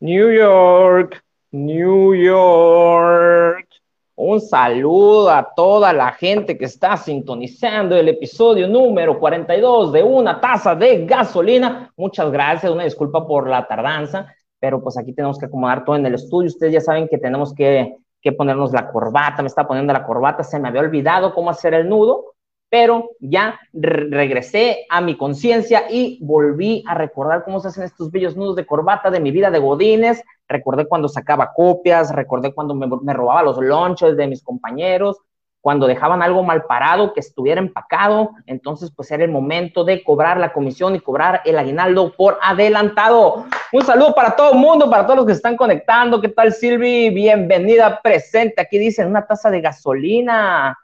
New York, New York. Un saludo a toda la gente que está sintonizando el episodio número 42 de Una taza de gasolina. Muchas gracias, una disculpa por la tardanza, pero pues aquí tenemos que acomodar todo en el estudio. Ustedes ya saben que tenemos que, que ponernos la corbata, me está poniendo la corbata, se me había olvidado cómo hacer el nudo, pero ya regresé a mi conciencia y volví a recordar cómo se hacen estos bellos nudos de corbata de mi vida de godines. Recordé cuando sacaba copias, recordé cuando me, me robaba los lunches de mis compañeros, cuando dejaban algo mal parado, que estuviera empacado, entonces pues era el momento de cobrar la comisión y cobrar el aguinaldo por adelantado. Un saludo para todo el mundo, para todos los que están conectando. ¿Qué tal Silvi? Bienvenida, presente. Aquí dicen una taza de gasolina.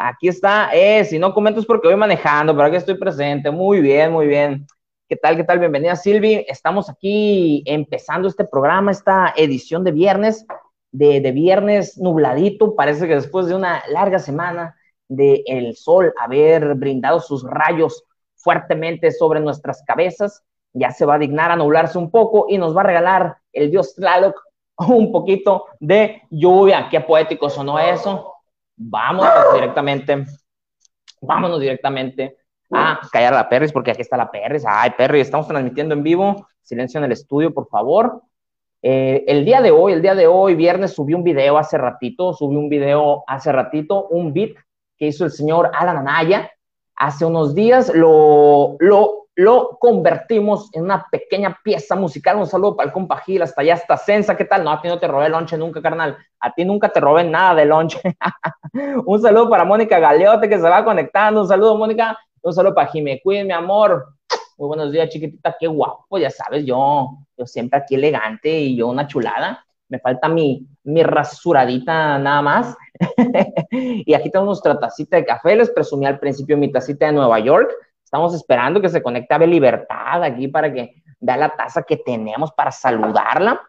Aquí está, eh, si no comento porque voy manejando, pero aquí estoy presente. Muy bien, muy bien. ¿Qué tal, qué tal? Bienvenida, Silvi. Estamos aquí empezando este programa, esta edición de viernes, de, viernes nubladito. Parece que después de una larga semana de el sol haber brindado sus rayos fuertemente sobre nuestras cabezas, ya se va a dignar a nublarse un poco y nos va a regalar el dios Tlaloc un poquito de lluvia. Qué poético sonó eso vámonos directamente, vámonos directamente a callar a la Perris, porque aquí está la Perris. Ay, Perris, estamos transmitiendo en vivo. Silencio en el estudio, por favor. Eh, el día de hoy, el día de hoy, viernes, subí un video hace ratito, subí un video hace ratito, un beat que hizo el señor Alan Anaya. Hace unos días lo, lo lo convertimos en una pequeña pieza musical. Un saludo para el compa Gil, hasta allá, hasta Sensa. ¿Qué tal? No, a ti no te robé lonche nunca, carnal. A ti nunca te robé nada de lonche. un saludo para Mónica Galeote que se va conectando. Un saludo, Mónica. Un saludo para Jimé Queen, mi amor. Muy buenos días, chiquitita. Qué guapo, ya sabes, yo, yo siempre aquí elegante y yo una chulada. Me falta mi, mi rasuradita nada más. y aquí tengo nuestra tacita de café. Les presumí al principio mi tacita de Nueva York Estamos esperando que se conecte a Libertad aquí para que vea la taza que tenemos para saludarla.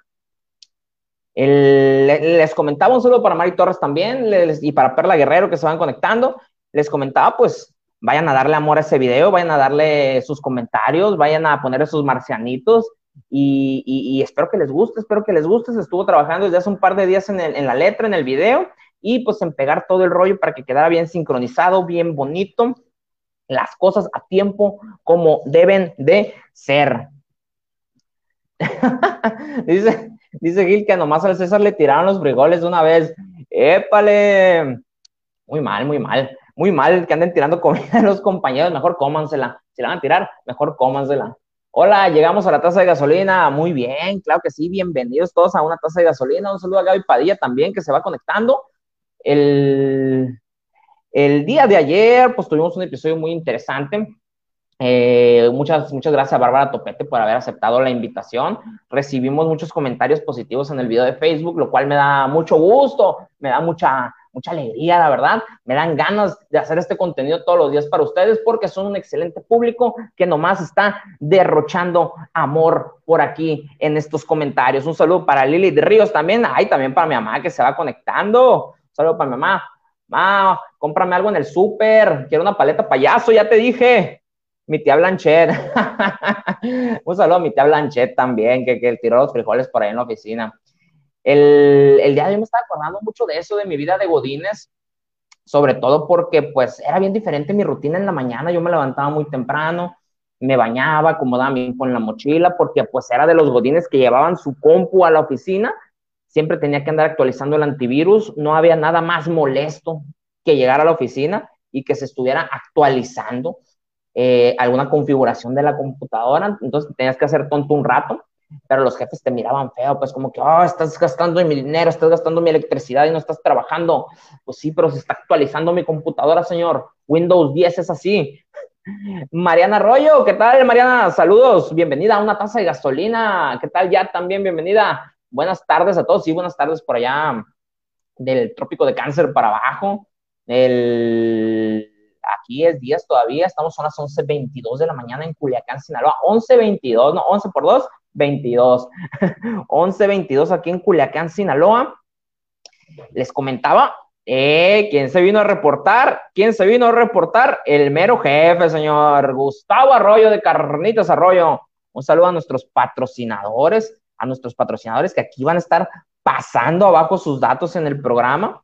les comentaba un saludo para Mari Torres también y para Perla Guerrero que se van conectando. Les comentaba, pues, vayan a darle amor a ese video, vayan a darle sus comentarios, vayan a poner sus marcianitos y, espero que les guste, espero que les guste. Se estuvo trabajando desde hace un par de días en, en la letra, en el video y pues en pegar todo el rollo para que quedara bien sincronizado, bien bonito las cosas a tiempo como deben de ser. dice, dice Gil que nomás al César le tiraron los frijoles de una vez. ¡Épale! Muy mal, muy mal. Muy mal que anden tirando comida a los compañeros. Mejor cómansela. Si la van a tirar, mejor cómansela. Hola, llegamos a la taza de gasolina. Muy bien, claro que sí. Bienvenidos todos a una taza de gasolina. Un saludo a Gaby Padilla también que se va conectando. El, el día de ayer, pues tuvimos un episodio muy interesante. Eh, muchas, muchas gracias a Bárbara Topete por haber aceptado la invitación. Recibimos muchos comentarios positivos en el video de Facebook, lo cual me da mucho gusto, me da mucha, mucha alegría, la verdad. Me dan ganas de hacer este contenido todos los días para ustedes porque son un excelente público que nomás está derrochando amor por aquí en estos comentarios. Un saludo para Lili de Ríos también. Ay, también para mi mamá que se va conectando. Un saludo para mi mamá. Ma, cómprame algo en el súper, quiero una paleta payaso, ya te dije. Mi tía Blanchet. Un saludo a mi tía Blanchet también, que, que tiró los frijoles por ahí en la oficina. El, el día de hoy me estaba acordando mucho de eso, de mi vida de Godines, sobre todo porque pues era bien diferente mi rutina en la mañana, yo me levantaba muy temprano, me bañaba, acomodaba mi con la mochila, porque pues era de los godines que llevaban su compu a la oficina siempre tenía que andar actualizando el antivirus, no había nada más molesto que llegar a la oficina y que se estuviera actualizando eh, alguna configuración de la computadora, entonces tenías que hacer tonto un rato, pero los jefes te miraban feo, pues como que, oh, estás gastando mi dinero, estás gastando mi electricidad y no estás trabajando. Pues sí, pero se está actualizando mi computadora, señor. Windows 10 es así. Mariana Arroyo, ¿qué tal, Mariana? Saludos, bienvenida a una taza de gasolina. ¿Qué tal, ya también bienvenida? buenas tardes a todos, sí, buenas tardes por allá del trópico de cáncer para abajo. El, aquí es días todavía, estamos a las 11.22 de la mañana en Culiacán, Sinaloa. 11.22, no, 11 por 2, 22. 11.22 aquí en Culiacán, Sinaloa. Les comentaba, Eh, ¿quién se vino a reportar? ¿Quién se vino a reportar? El mero jefe, señor Gustavo Arroyo de Carnitas Arroyo. Un saludo a nuestros patrocinadores, a nuestros patrocinadores que aquí van a estar pasando abajo sus datos en el programa.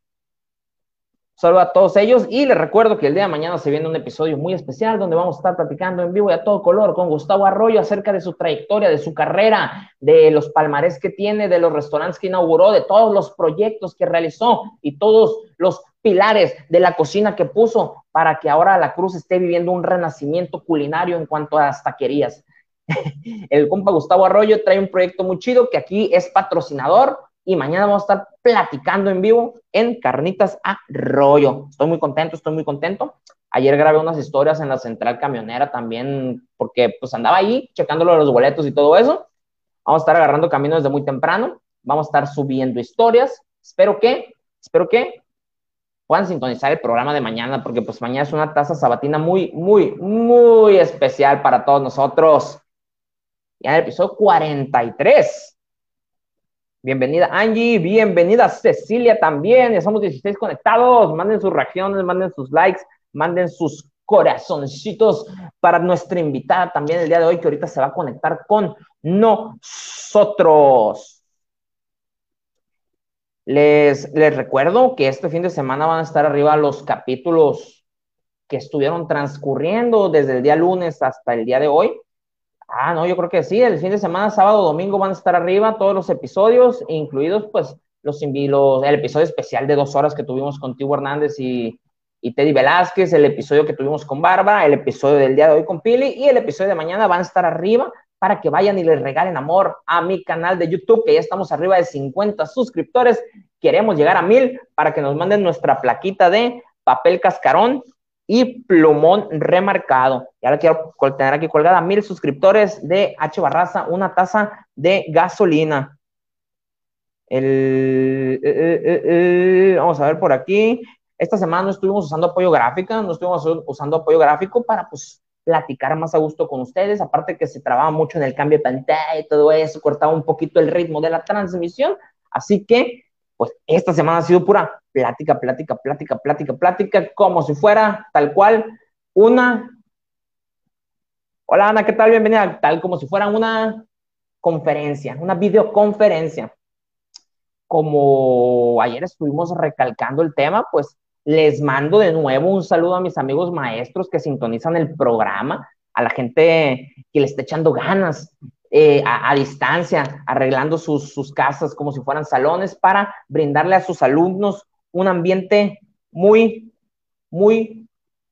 Saludo a todos ellos y les recuerdo que el día de mañana se viene un episodio muy especial donde vamos a estar platicando en vivo y a todo color con Gustavo Arroyo acerca de su trayectoria, de su carrera, de los palmarés que tiene, de los restaurantes que inauguró, de todos los proyectos que realizó y todos los pilares de la cocina que puso para que ahora la Cruz esté viviendo un renacimiento culinario en cuanto a las taquerías. El compa Gustavo Arroyo trae un proyecto muy chido que aquí es patrocinador y mañana vamos a estar platicando en vivo en Carnitas Arroyo. Estoy muy contento, estoy muy contento. Ayer grabé unas historias en la central camionera también, porque pues andaba ahí checándolo los boletos y todo eso. Vamos a estar agarrando camino desde muy temprano. Vamos a estar subiendo historias. Espero que, espero que puedan sintonizar el programa de mañana, porque pues mañana es una taza sabatina muy, muy, muy especial para todos nosotros. Ya en el episodio 43 Bienvenida Angie, bienvenida Cecilia también. Ya somos 16 conectados. Manden sus reacciones, manden sus likes, manden sus corazoncitos para nuestra invitada también el día de hoy, que ahorita se va a conectar con nosotros. Les, les recuerdo que este fin de semana van a estar arriba los capítulos que estuvieron transcurriendo desde el día lunes hasta el día de hoy. Ah, no, yo creo que sí, el fin de semana, sábado, domingo van a estar arriba todos los episodios, incluidos pues los, los el episodio especial de dos horas que tuvimos con Tibo Hernández y, y Teddy Velázquez, el episodio que tuvimos con Bárbara, el episodio del día de hoy con Pili y el episodio de mañana van a estar arriba para que vayan y les regalen amor a mi canal de YouTube, que ya estamos arriba de 50 suscriptores. Queremos llegar a mil para que nos manden nuestra plaquita de papel cascarón y plumón remarcado. Y ahora quiero tener aquí colgada mil suscriptores de H Barraza, una taza de gasolina. El, eh, eh, eh, vamos a ver por aquí. Esta semana no estuvimos usando apoyo gráfico, no estuvimos usando apoyo gráfico para pues platicar más a gusto con ustedes, aparte que se trababa mucho en el cambio de pantalla y todo eso, cortaba un poquito el ritmo de la transmisión, así que pues esta semana ha sido pura plática, plática, plática, plática, plática, como si fuera tal cual una... Hola Ana, ¿qué tal? Bienvenida, tal como si fuera una conferencia, una videoconferencia. Como ayer estuvimos recalcando el tema, pues les mando de nuevo un saludo a mis amigos maestros que sintonizan el programa, a la gente que le está echando ganas, eh, a, distancia, arreglando sus, sus, casas como si fueran salones para brindarle a sus alumnos un ambiente muy, muy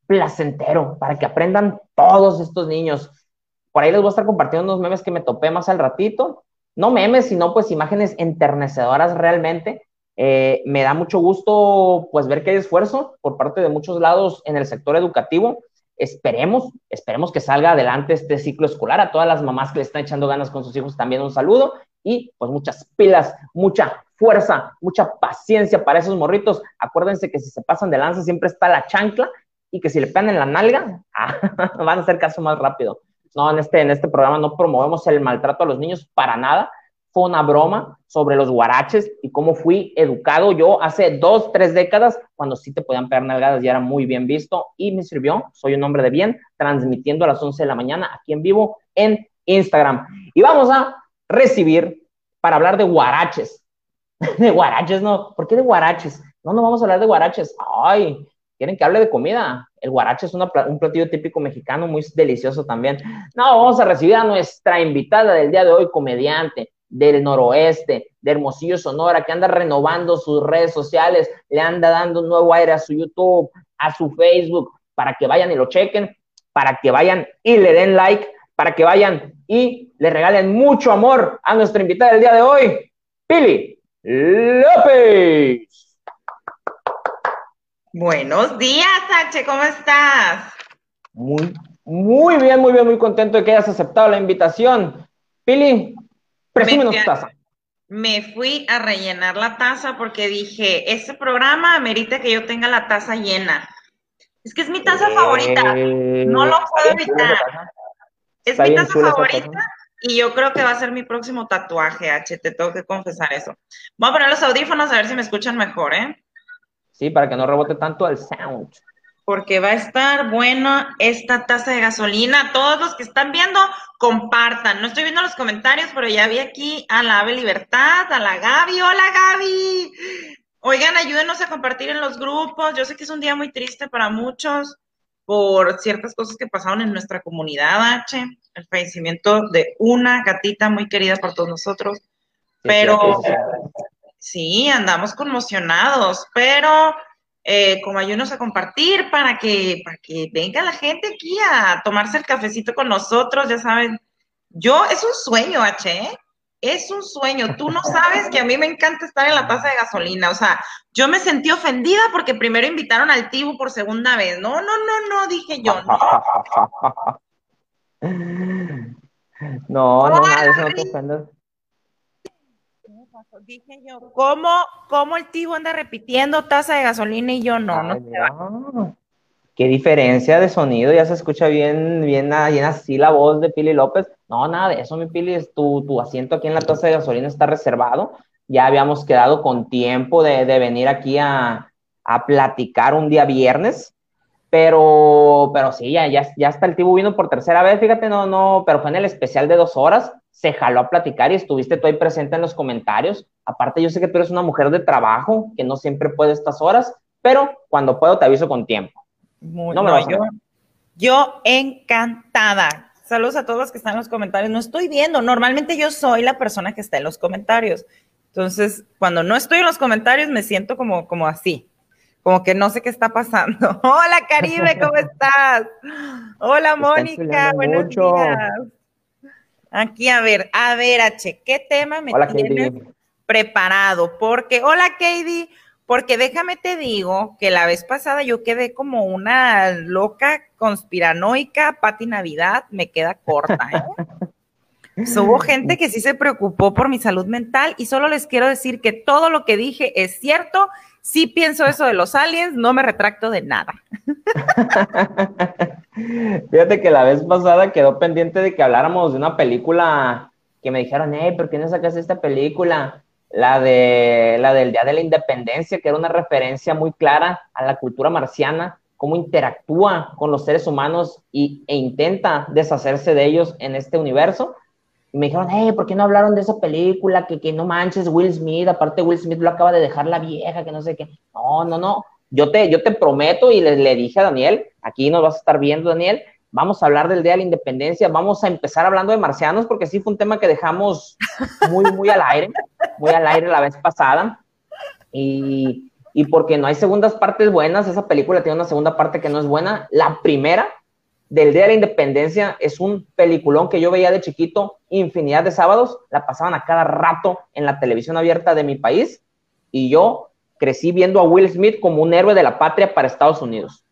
placentero para que aprendan todos estos niños. Por ahí les voy a estar compartiendo unos memes que me topé más al ratito. No memes, sino pues imágenes enternecedoras realmente. Eh, me da mucho gusto pues ver que hay esfuerzo por parte de muchos lados en el sector educativo esperemos, esperemos que salga adelante este ciclo escolar. A todas las mamás que le están echando ganas con sus hijos también un saludo y pues muchas pilas, mucha fuerza, mucha paciencia para esos morritos. Acuérdense que si se pasan de lanza siempre está la chancla y que si le pegan en la nalga, van a hacer caso más rápido. No, en este, en este programa no promovemos el maltrato a los niños para nada fue una broma sobre los guaraches y cómo fui educado yo hace dos, tres décadas, cuando sí te podían pegar nalgadas y era muy bien visto y me sirvió. Soy un hombre de bien, transmitiendo a las 11 de la mañana aquí en vivo en Instagram. Y vamos a recibir para hablar de guaraches. de guaraches, no. ¿Por qué de guaraches? No, no vamos a hablar de guaraches. Ay, quieren que hable de comida. El guarache es un platillo típico mexicano muy delicioso también. No, vamos a recibir a nuestra invitada del día de hoy, comediante, del noroeste, de Hermosillo, Sonora, que anda renovando sus redes sociales, le anda dando un nuevo aire a su YouTube, a su Facebook, para que vayan y lo chequen, para que vayan y le den like, para que vayan y le regalen mucho amor a nuestra invitada del día de hoy, Pili López. Buenos días, H, ¿cómo estás? Muy, muy bien, muy bien, muy contento de que hayas aceptado la invitación. Pili, me, taza. Me fui a rellenar la taza porque dije, este programa amerita que yo tenga la taza llena. Es que es mi taza favorita. No lo puedo evitar. Es mi taza favorita y yo creo que va a ser mi próximo tatuaje, H. Te tengo que confesar eso. Voy a poner los audífonos a ver si me escuchan mejor, ¿eh? Sí, para que no rebote tanto el sound. Porque va a estar buena esta taza de gasolina. Todos los que están viendo, compartan. No estoy viendo los comentarios, pero ya vi aquí a la Ave Libertad, a la Gaby. Hola Gaby. Oigan, ayúdenos a compartir en los grupos. Yo sé que es un día muy triste para muchos por ciertas cosas que pasaron en nuestra comunidad, H. El fallecimiento de una gatita muy querida por todos nosotros. Pero sí, andamos conmocionados, pero eh, como ayúdenos a compartir para que, para que venga la gente aquí a tomarse el cafecito con nosotros, ya saben. Yo, es un sueño, H, ¿eh? es un sueño. Tú no sabes que a mí me encanta estar en la taza de gasolina. O sea, yo me sentí ofendida porque primero invitaron al Tibu por segunda vez. No, no, no, no, dije yo. No, no, nada, eso no te ofendas. Dije yo, ¿cómo, ¿cómo el Tibu anda repitiendo taza de gasolina y yo no? no qué diferencia de sonido, ya se escucha bien, bien, bien así la voz de Pili López. No, nada de eso, mi Pili, tu, tu asiento aquí en la taza de gasolina está reservado. Ya habíamos quedado con tiempo de, de venir aquí a, a, platicar un día viernes, pero, pero sí, ya, ya, ya está el Tibu vino por tercera vez, fíjate, no, no, pero fue en el especial de dos horas, se jaló a platicar y estuviste tú ahí presente en los comentarios. Aparte, yo sé que tú eres una mujer de trabajo, que no siempre puede estas horas, pero cuando puedo te aviso con tiempo no, me yo, yo encantada. Saludos a todos los que están en los comentarios. No estoy viendo. Normalmente yo soy la persona que está en los comentarios. Entonces, cuando no estoy en los comentarios, me siento como, como así. Como que no sé qué está pasando. Hola, Caribe, ¿cómo estás? Hola, Mónica, buenos días. Aquí, a ver, a ver, H, ¿qué tema me tienes preparado? Porque, hola, Katie, porque déjame te digo que la vez pasada yo quedé como una loca conspiranoica, Pati Navidad, me queda corta. ¿eh? hubo gente que sí se preocupó por mi salud mental y solo les quiero decir que todo lo que dije es cierto. Sí pienso eso de los aliens, no me retracto de nada. Fíjate que la vez pasada quedó pendiente de que habláramos de una película que me dijeron, hey, ¿por qué no sacas esta película? la, de, la del Día de la Independencia, que era una referencia muy clara a la cultura marciana, cómo interactúa con los seres humanos y, e intenta deshacerse de ellos en este universo. Y me dijeron, hey, ¿por qué no hablaron de esa película? Que, que no manches Will Smith, aparte Will Smith lo acaba de dejar la vieja, que no sé qué. No, no, no. Yo te, yo te prometo y le, le dije a Daniel, aquí nos vas a estar viendo, Daniel, vamos a hablar del Día de la Independencia, vamos a empezar hablando de marcianos, porque sí fue un tema que dejamos muy, muy al aire, muy al aire la vez pasada, y, y porque no hay segundas partes buenas, esa película tiene una segunda parte que no es buena, la primera del Día de la Independencia es un peliculón que yo veía de chiquito infinidad de sábados, la pasaban a cada rato en la televisión abierta de mi país, y yo crecí viendo a Will Smith como un héroe de la patria para Estados Unidos.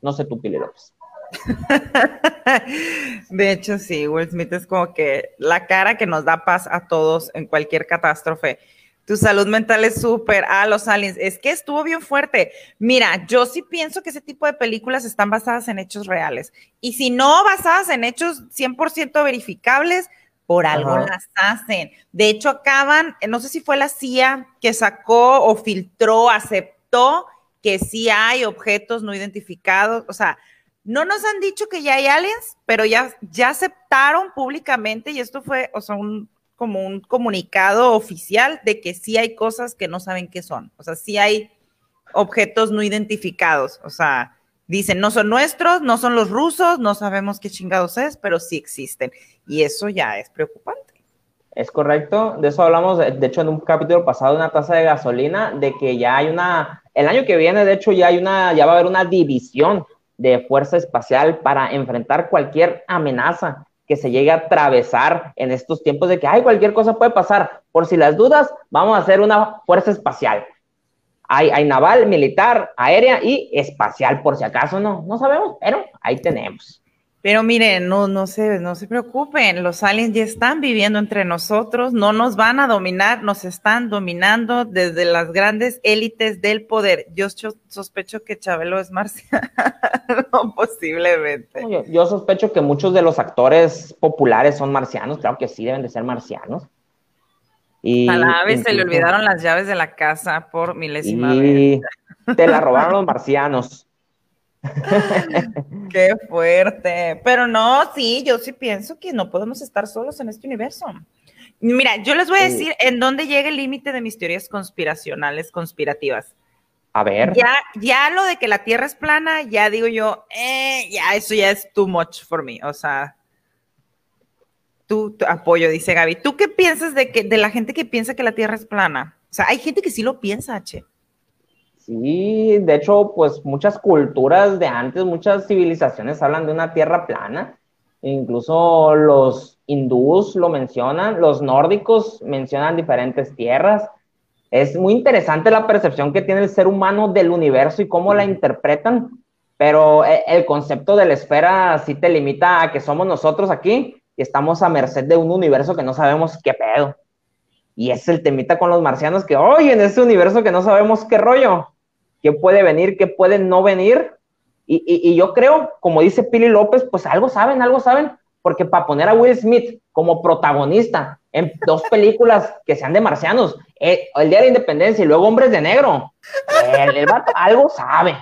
No sé tú, Pili López. De hecho, sí, Will Smith es como que la cara que nos da paz a todos en cualquier catástrofe. Tu salud mental es súper. Ah, los aliens. Es que estuvo bien fuerte. Mira, yo sí pienso que ese tipo de películas están basadas en hechos reales. Y si no basadas en hechos 100% verificables, por algo las hacen. De hecho, acaban, no sé si fue la CIA que sacó o filtró, aceptó que sí hay objetos no identificados. O sea, no nos han dicho que ya hay aliens, pero ya, ya aceptaron públicamente y esto fue, o sea, un, como un comunicado oficial de que sí hay cosas que no saben qué son. O sea, sí hay objetos no identificados. O sea, dicen, no son nuestros, no son los rusos, no sabemos qué chingados es, pero sí existen. Y eso ya es preocupante. Es correcto, de eso hablamos, de hecho, en un capítulo pasado una tasa de gasolina, de que ya hay una, el año que viene, de hecho, ya hay una, ya va a haber una división de fuerza espacial para enfrentar cualquier amenaza que se llegue a atravesar en estos tiempos de que, hay cualquier cosa puede pasar. Por si las dudas, vamos a hacer una fuerza espacial. Hay, hay naval, militar, aérea y espacial, por si acaso no, no sabemos, pero ahí tenemos. Pero miren, no, no, se, no se preocupen, los aliens ya están viviendo entre nosotros, no nos van a dominar, nos están dominando desde las grandes élites del poder. Yo sospecho que Chabelo es marciano, posiblemente. Yo, yo, sospecho que muchos de los actores populares son marcianos, claro que sí, deben de ser marcianos. Y a la ave se le olvidaron las llaves de la casa por milésima vez. y te la robaron los marcianos. Qué fuerte. Pero no, sí, yo sí pienso que no podemos estar solos en este universo. Mira, yo les voy a decir en dónde llega el límite de mis teorías conspiracionales, conspirativas. A ver, Ya, ya lo de que la Tierra es plana, ya digo yo, eh, ya eso ya es too much for me. O sea, tú, tu apoyo, dice Gaby. ¿Tú qué piensas de que de la gente que piensa que la Tierra es plana? O sea, hay gente que sí lo piensa, H. sí, de hecho, pues muchas culturas de antes, muchas civilizaciones hablan de una tierra plana. Incluso los hindús lo mencionan, los nórdicos mencionan diferentes tierras. Es muy interesante la percepción que tiene el ser humano del universo y cómo la interpretan, pero eh, el concepto de la esfera sí te limita a que somos nosotros aquí y estamos a merced de un universo que no sabemos qué pedo. Y es el temita con los marcianos que, oye, en ese universo que no sabemos qué rollo, qué puede venir, qué puede no venir. Y, y- y yo creo, como dice Pili López, pues algo saben, algo saben, porque para poner a Will Smith como protagonista en dos películas que sean de marcianos, eh, El Día de la Independencia y luego Hombres de Negro, el, el vato algo sabe,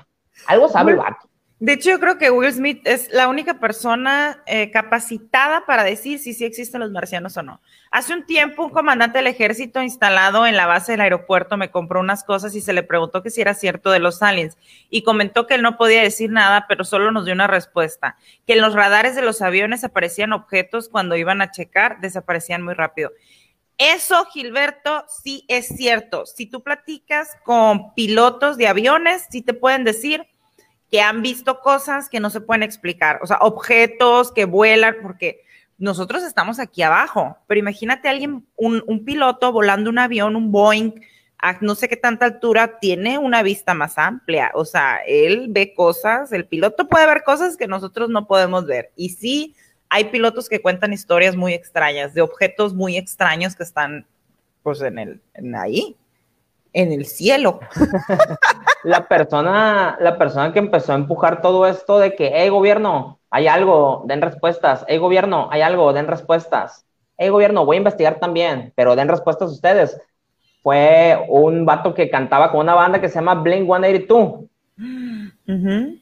algo sabe el vato. De hecho, yo creo que Will Smith es la única persona eh, capacitada para decir si sí existen los marcianos o no. Hace un tiempo, un comandante del ejército instalado en la base del aeropuerto me compró unas cosas y se le preguntó que si era cierto de los aliens y comentó que él no podía decir nada, pero solo nos dio una respuesta, que en los radares de los aviones aparecían objetos cuando iban a checar, desaparecían muy rápido. Eso, Gilberto, sí es cierto. Si tú platicas con pilotos de aviones, sí te pueden decir que han visto cosas que no se pueden explicar, o sea, objetos que vuelan, porque nosotros estamos aquí abajo, pero imagínate alguien, un, un piloto volando un avión, un Boeing, a no sé qué tanta altura, tiene una vista más amplia, o sea, él ve cosas, el piloto puede ver cosas que nosotros no podemos ver, y sí, hay pilotos que cuentan historias muy extrañas, de objetos muy extraños que están, pues, en el, en ahí, en el cielo. la persona, la persona que empezó a empujar todo esto de que, hey gobierno, hay algo, den respuestas, hey gobierno, hay algo, den respuestas, hey gobierno, voy a investigar también, pero den respuestas ustedes, fue un vato que cantaba con una banda que se llama Blink 182. Ujú.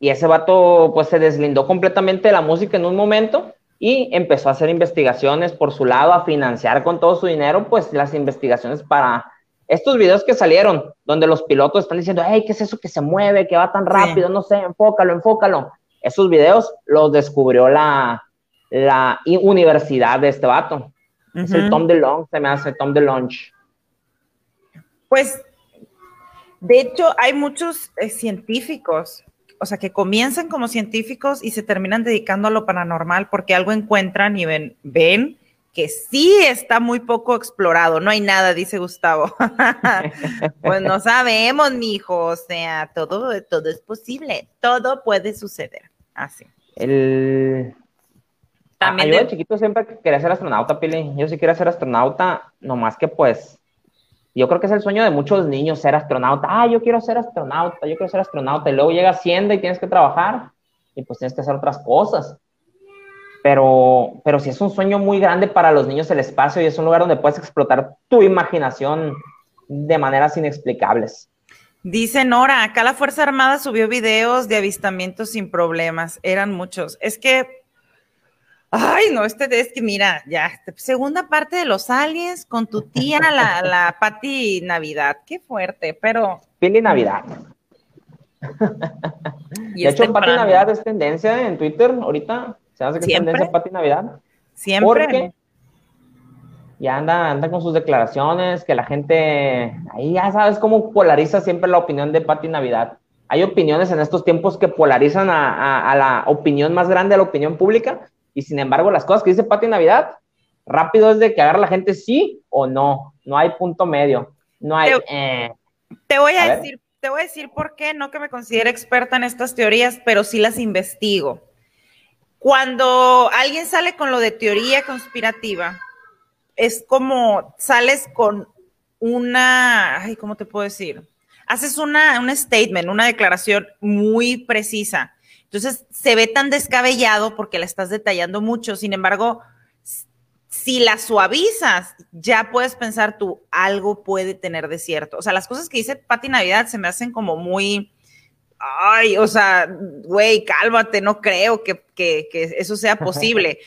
Y ese vato pues se deslindó completamente de la música en un momento y empezó a hacer investigaciones por su lado, a financiar con todo su dinero pues las investigaciones para estos videos que salieron, donde los pilotos están diciendo, hey, ¿qué es eso que se mueve, que va tan rápido? No sé, enfócalo, enfócalo. Esos videos los descubrió la, la universidad de este vato. Es el. Tom DeLonge, se me hace Tom DeLonge. Pues, de hecho, hay muchos eh, científicos, o sea, que comienzan como científicos y se terminan dedicando a lo paranormal porque algo encuentran y ven, ven que sí está muy poco explorado. No hay nada, dice Gustavo. pues no sabemos, mijo. O sea, todo, todo es posible. Todo puede suceder. Así. El... También Ah, yo de de- chiquito siempre quería ser astronauta, Pili. Yo sí quería ser astronauta, nomás que pues, yo creo que es el sueño de muchos niños ser astronauta. Ah, yo quiero ser astronauta, yo quiero ser astronauta. Y luego llega Hacienda y tienes que trabajar y pues tienes que hacer otras cosas. Pero, pero sí es un sueño muy grande para los niños el espacio y es un lugar donde puedes explotar tu imaginación de maneras inexplicables. Dice Nora, acá la Fuerza Armada subió videos de avistamientos sin problemas. Eran muchos. Es que, ay, no, este es que mira, ya, segunda parte de los aliens con tu tía, la, la Patti Navidad. Qué fuerte, pero. Pili Navidad. y de hecho, Pati. Navidad es tendencia en Twitter ahorita. Se hace que es ¿Siempre? tendencia Pati Navidad. Siempre. Porque ya anda, anda con sus declaraciones, que la gente, ahí ya sabes cómo polariza siempre la opinión de Pati Navidad. Hay opiniones en estos tiempos que polarizan a, a- a la opinión más grande, a la opinión pública, y sin embargo las cosas que dice Pati Navidad, rápido es de que agarra la gente sí o no, no hay punto medio, no hay... Pero- eh. Te voy a, A ver. decir, te voy a decir por qué, no que me considere experta en estas teorías, pero sí las investigo. Cuando alguien sale con lo de teoría conspirativa, es como sales con una, ay, ¿cómo te puedo decir? Haces una, un statement, una declaración muy precisa. Entonces se ve tan descabellado porque la estás detallando mucho. Sin embargo, si la suavizas, ya puedes pensar tú, algo puede tener de cierto. O sea, las cosas que dice Pati Navidad se me hacen como muy, ay, o sea, güey, cálmate, no creo que, que, que eso sea posible.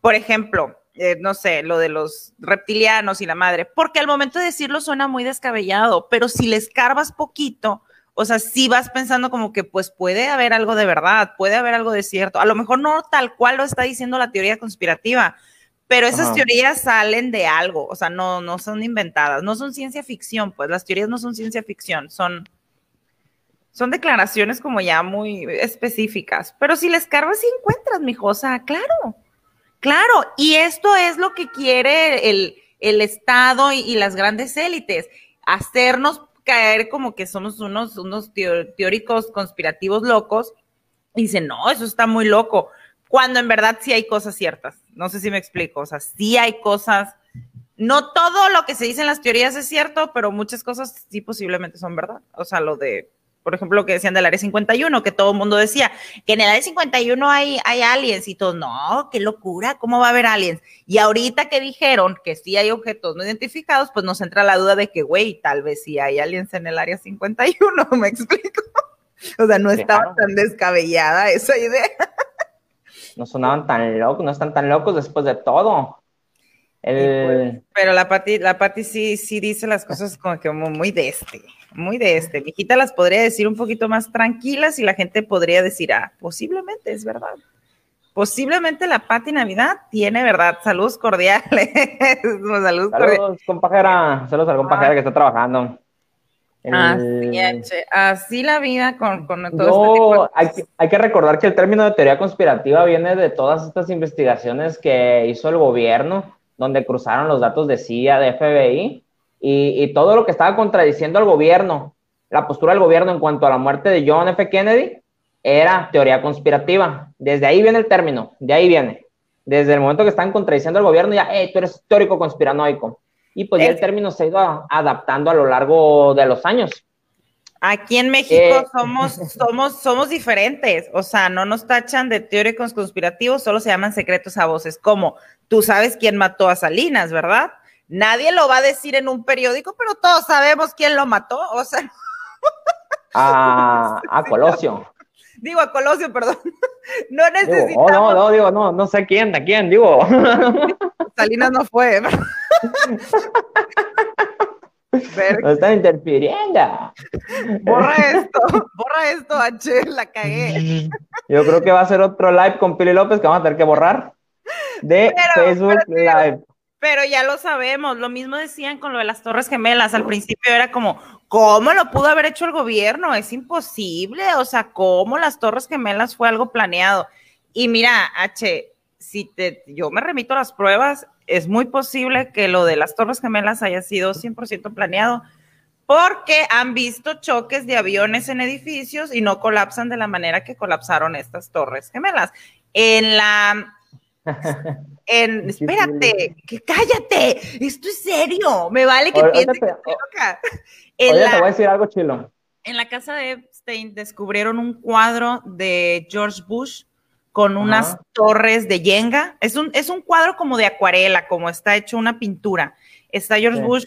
Por ejemplo, eh, no sé, lo de los reptilianos y la madre, porque al momento de decirlo suena muy descabellado, pero si le escarbas poquito, o sea, si vas pensando como que pues puede haber algo de verdad, puede haber algo de cierto, a lo mejor no tal cual lo está diciendo la teoría conspirativa, pero esas teorías salen de algo, o sea, no, no son inventadas, no son ciencia ficción, pues las teorías no son ciencia ficción, son, son declaraciones como ya muy específicas, pero si les cargas y encuentras, mi cosa, claro, claro, y esto es lo que quiere el, Estado y, las grandes élites, hacernos caer como que somos unos, unos teóricos conspirativos locos, y dicen, no, eso está muy loco, cuando en verdad sí hay cosas ciertas. No sé si me explico, o sea, sí hay cosas, no todo lo que se dice en las teorías es cierto, pero muchas cosas sí posiblemente son verdad. O sea, lo de, por ejemplo, lo que decían del área 51, que todo el mundo decía que en el área 51 hay, hay aliens y todo, no, qué locura, ¿cómo va a haber aliens? Y ahorita que dijeron que sí hay objetos no identificados, pues nos entra la duda de que, güey, tal vez sí hay aliens en el área 51, ¿me explico? O sea, no estaba tan descabellada esa idea no sonaban tan locos, no están tan locos después de todo. Pues, pero la Pati, la Pati sí, sí dice las cosas como que muy de este, muy de este. Mi hijita las podría decir un poquito más tranquilas y la gente podría decir, ah, posiblemente es verdad. Posiblemente la Pati Navidad tiene verdad. Saludos cordiales. Saludos, Saludos compajera. Saludos al compajera que está trabajando. Así, la vida con, con todo este hay, que recordar que el término de teoría conspirativa viene de todas estas investigaciones que hizo el gobierno, donde cruzaron los datos de CIA, de FBI, y, y todo lo que estaba contradiciendo al gobierno, la postura del gobierno en cuanto a la muerte de John F. Kennedy, era teoría conspirativa. Desde ahí viene el término, de ahí viene. Desde el momento que están contradiciendo al gobierno, ya, hey, tú eres teórico conspiranoico. Y pues ya el término se ha ido adaptando a lo largo de los años. Aquí en México eh, somos, somos, somos diferentes, o sea, no nos tachan de teóricos conspirativos, solo se llaman secretos a voces, como tú sabes quién mató a Salinas, ¿verdad? Nadie lo va a decir en un periódico, pero todos sabemos quién lo mató, o sea. A, a Colosio. Digo, a Colosio, perdón. No necesitamos. Oh, no, no, digo, no, no sé quién, a quién, digo. Salinas no fue. No están interfiriendo. Borra esto, borra esto, H, la cagué. Yo creo que va a ser otro live con Pili López que vamos a tener que borrar de Facebook Live. Pero ya lo sabemos, lo mismo decían con lo de las Torres Gemelas. Al principio era como, ¿cómo lo pudo haber hecho el gobierno? Es imposible. O sea, ¿cómo las Torres Gemelas fue algo planeado? Y mira, H, si te, yo me remito a las pruebas, es muy posible que lo de las Torres Gemelas haya sido 100% planeado porque han visto choques de aviones en edificios y no colapsan de la manera que colapsaron estas Torres Gemelas. En la... En, espérate, que cállate, esto es serio, me vale que piense que estoy loca. En la, te voy a decir algo chilo. En la casa de Epstein descubrieron un cuadro de George Bush con unas torres de yenga. Es un, es un cuadro como de acuarela, como está hecho una pintura. Está George Bush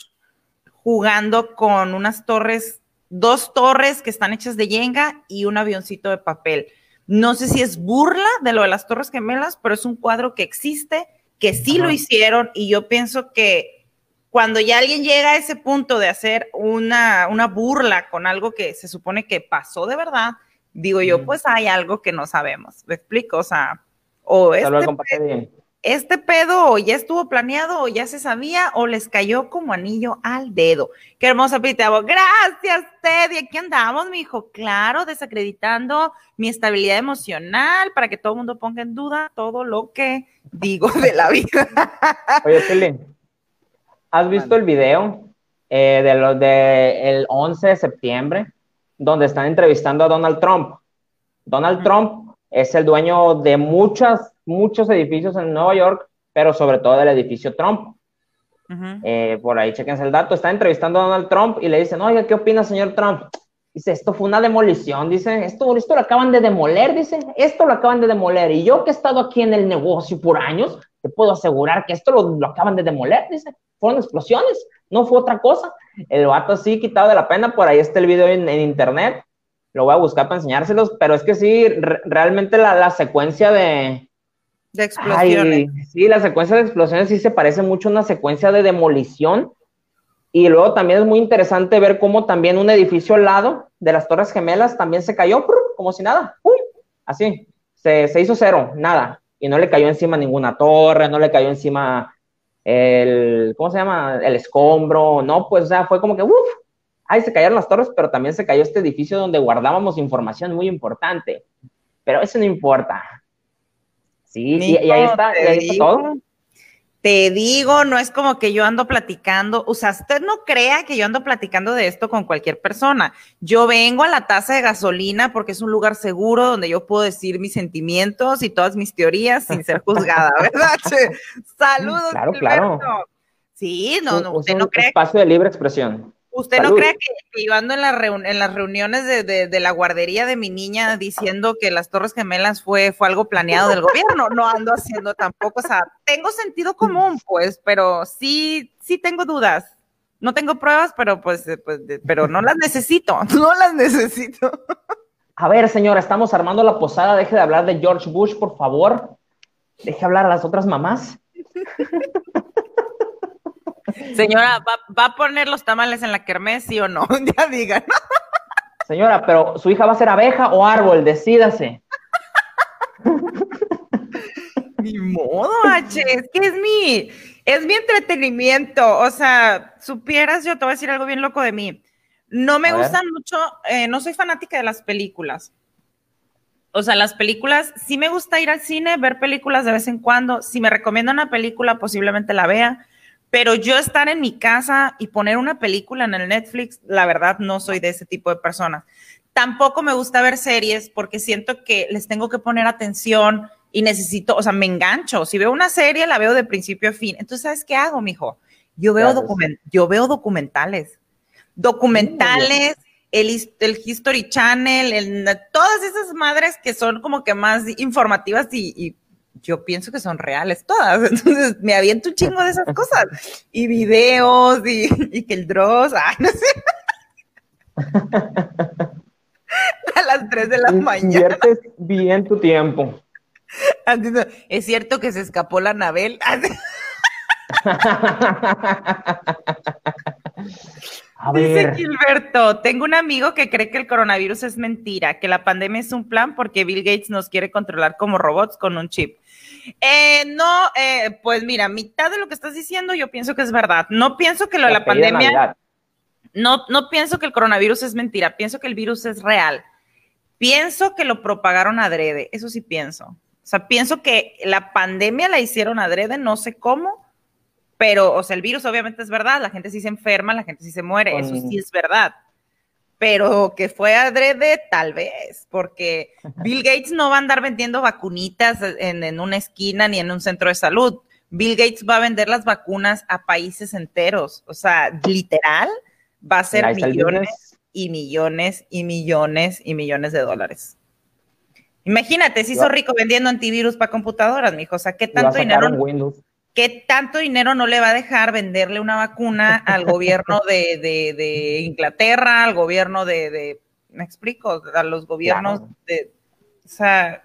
jugando con unas torres, dos torres que están hechas de yenga y un avioncito de papel. No sé si es burla de lo de las Torres Gemelas, pero es un cuadro que existe, que sí lo hicieron y yo pienso que cuando ya alguien llega a ese punto de hacer una, una burla con algo que se supone que pasó de verdad, digo yo, pues hay algo que no sabemos. ¿Me explico? O sea, o este, pedo, este pedo ya estuvo planeado o ya se sabía o les cayó como anillo al dedo. Qué hermosa Pitabo. Gracias, Teddy. Aquí andamos, mi hijo. Claro, desacreditando mi estabilidad emocional para que todo el mundo ponga en duda todo lo que digo de la vida. Oye, Pili, ¿has visto el video eh, de lo de el 11 de septiembre? donde están entrevistando a Donald Trump. Donald Trump es el dueño de muchas, muchos edificios en Nueva York, pero sobre todo del edificio Trump. Eh, por ahí chequense el dato. Está entrevistando a Donald Trump y le dicen, oiga, ¿qué opina, señor Trump? Dice, esto fue una demolición, dice, esto, esto lo acaban de demoler, dice, esto lo acaban de demoler. Y yo que he estado aquí en el negocio por años, te puedo asegurar que esto lo, acaban de demoler, dice, fueron explosiones, no fue otra cosa. El vato así quitado de la pena, por ahí está el video en, internet, lo voy a buscar para enseñárselos, pero es que sí, realmente la, secuencia de... De explosiones. sí, la secuencia de explosiones sí se parece mucho a una secuencia de demolición. Y luego también es muy interesante ver cómo también un edificio al lado de las Torres Gemelas también se cayó, como si nada, así, se, se hizo cero, nada y no le cayó encima ninguna torre, no le cayó encima el, ¿cómo se llama? El escombro, no, pues, o sea, fue como que, uff, ahí se cayeron las torres, pero también se cayó este edificio donde guardábamos información muy importante. Pero eso no importa. Sí, y, ahí está, y ahí está todo. Te digo, no es como que yo ando platicando, o sea, usted no crea que yo ando platicando de esto con cualquier persona. Yo vengo a la taza de gasolina porque es un lugar seguro donde yo puedo decir mis sentimientos y todas mis teorías sin ser juzgada, ¿verdad? Saludos. Claro, claro. Sí, no, no, usted no cree. Espacio de libre expresión. ¿Usted no cree que, yo ando en, en las reuniones de, la guardería de mi niña diciendo que las Torres Gemelas fue, fue algo planeado del gobierno? No ando haciendo tampoco, o sea, tengo sentido común, pues, pero sí, sí tengo dudas. No tengo pruebas, pero pues, eh, pues pero no las necesito, no las necesito. A ver, señora, estamos armando la posada, deje de hablar de George Bush, por favor. Deje hablar a las otras mamás. Señora, ¿va, a poner los tamales en la kermés, sí o no? ya digan. Señora, pero su hija va a ser abeja o árbol, decídase. Ni modo, H, es que es mi, es mi entretenimiento. O sea, supieras, yo te voy a decir algo bien loco de mí. No me gustan mucho, eh, no soy fanática de las películas. O sea, las películas, sí me gusta ir al cine, ver películas de vez en cuando. Si me recomiendan una película, posiblemente la vea pero yo estar en mi casa y poner una película en el Netflix, la verdad no soy de ese tipo de personas. Tampoco me gusta ver series porque siento que les tengo que poner atención y necesito, o sea, me engancho. Si veo una serie, la veo de principio a fin. Entonces, ¿sabes qué hago, mijo? Yo veo, document yo veo documentales. Documentales, el, el, History Channel, el, todas esas madres que son como que más informativas y yo pienso que son reales todas. Entonces me aviento un chingo de esas cosas. Y videos y, que el Dross, ay, no sé. A las 3 de la mañana. Inviertes bien tu tiempo. Es cierto que se escapó la Nabel. Dice Gilberto, tengo un amigo que cree que el coronavirus es mentira, que la pandemia es un plan porque Bill Gates nos quiere controlar como robots con un chip. Eh, no, eh, pues mira, mitad de lo que estás diciendo yo pienso que es verdad. No pienso que lo de la, pandemia, no, no pienso que el coronavirus es mentira, pienso que el virus es real. Pienso que lo propagaron adrede, eso sí pienso. O sea, pienso que la pandemia la hicieron adrede, no sé cómo, pero, o sea, el virus obviamente es verdad, la gente sí se enferma, la gente sí se muere, eso sí es verdad pero que fue adrede, tal vez, porque Bill Gates no va a andar vendiendo vacunitas en, una esquina ni en un centro de salud. Bill Gates va a vender las vacunas a países enteros. O sea, literal, va a ser millones y millones y millones y millones de dólares. Imagínate, se hizo rico vendiendo antivirus para computadoras, mijo. O sea, ¿qué tanto dinero? ¿Qué tanto dinero no le va a dejar venderle una vacuna al gobierno de, Inglaterra, al gobierno de, me explico, a los gobiernos de, o sea,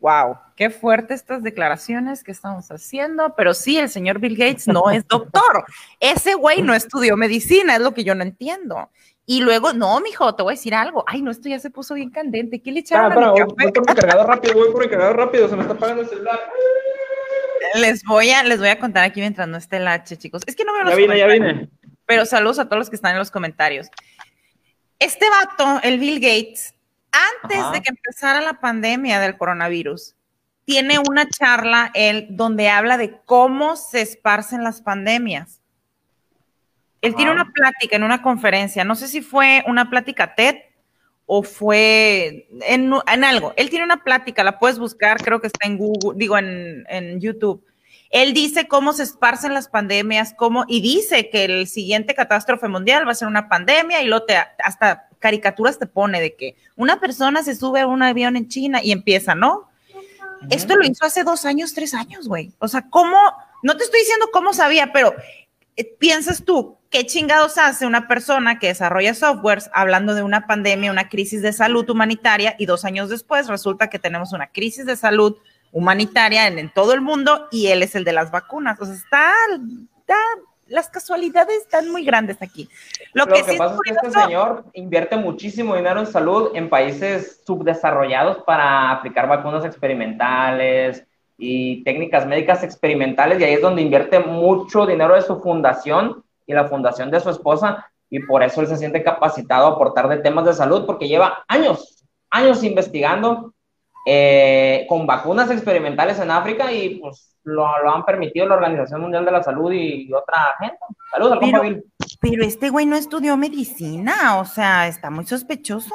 wow, qué fuerte estas declaraciones que estamos haciendo, pero sí, el señor Bill Gates no es doctor, ese güey no estudió medicina, es lo que yo no entiendo. Y luego, no, mijo, te voy a decir algo. Ay, no, esto ya se puso bien candente. ¿Qué le echaron a mi café? Voy por mi cargador rápido, voy por mi cargador rápido, se me está apagando el celular les voy a, les voy a contar aquí mientras no esté el H, chicos. Es que no veo los Ya vine, ya vine. Pero saludos a todos los que están en los comentarios. Este vato, el Bill Gates, antes de que empezara la pandemia del coronavirus, tiene una charla él donde habla de cómo se esparcen las pandemias. Él tiene una plática en una conferencia, no sé si fue una plática TED o fue en, algo. Él tiene una plática, la puedes buscar, creo que está en Google, digo en, YouTube. Él dice cómo se esparcen las pandemias, cómo, y dice que el siguiente catástrofe mundial va a ser una pandemia, y lo te, hasta caricaturas te pone de que una persona se sube a un avión en China y empieza, ¿no? esto lo hizo hace dos años, tres años, güey. O sea, ¿cómo? No te estoy diciendo cómo sabía, pero piensas tú, ¿qué chingados hace una persona que desarrolla softwares hablando de una pandemia, una crisis de salud humanitaria y dos años después resulta que tenemos una crisis de salud humanitaria en, todo el mundo y él es el de las vacunas? O sea, está, las casualidades están muy grandes aquí. Lo, que, pasa es que este señor invierte muchísimo dinero en salud en países subdesarrollados para aplicar vacunas experimentales, y técnicas médicas experimentales y ahí es donde invierte mucho dinero de su fundación y la fundación de su esposa y por eso él se siente capacitado a aportar de temas de salud porque lleva años, años investigando eh, con vacunas experimentales en África y pues lo, han permitido la Organización Mundial de la Salud y, otra gente. Saludos pero, pero este güey no estudió medicina, o sea, está muy sospechoso.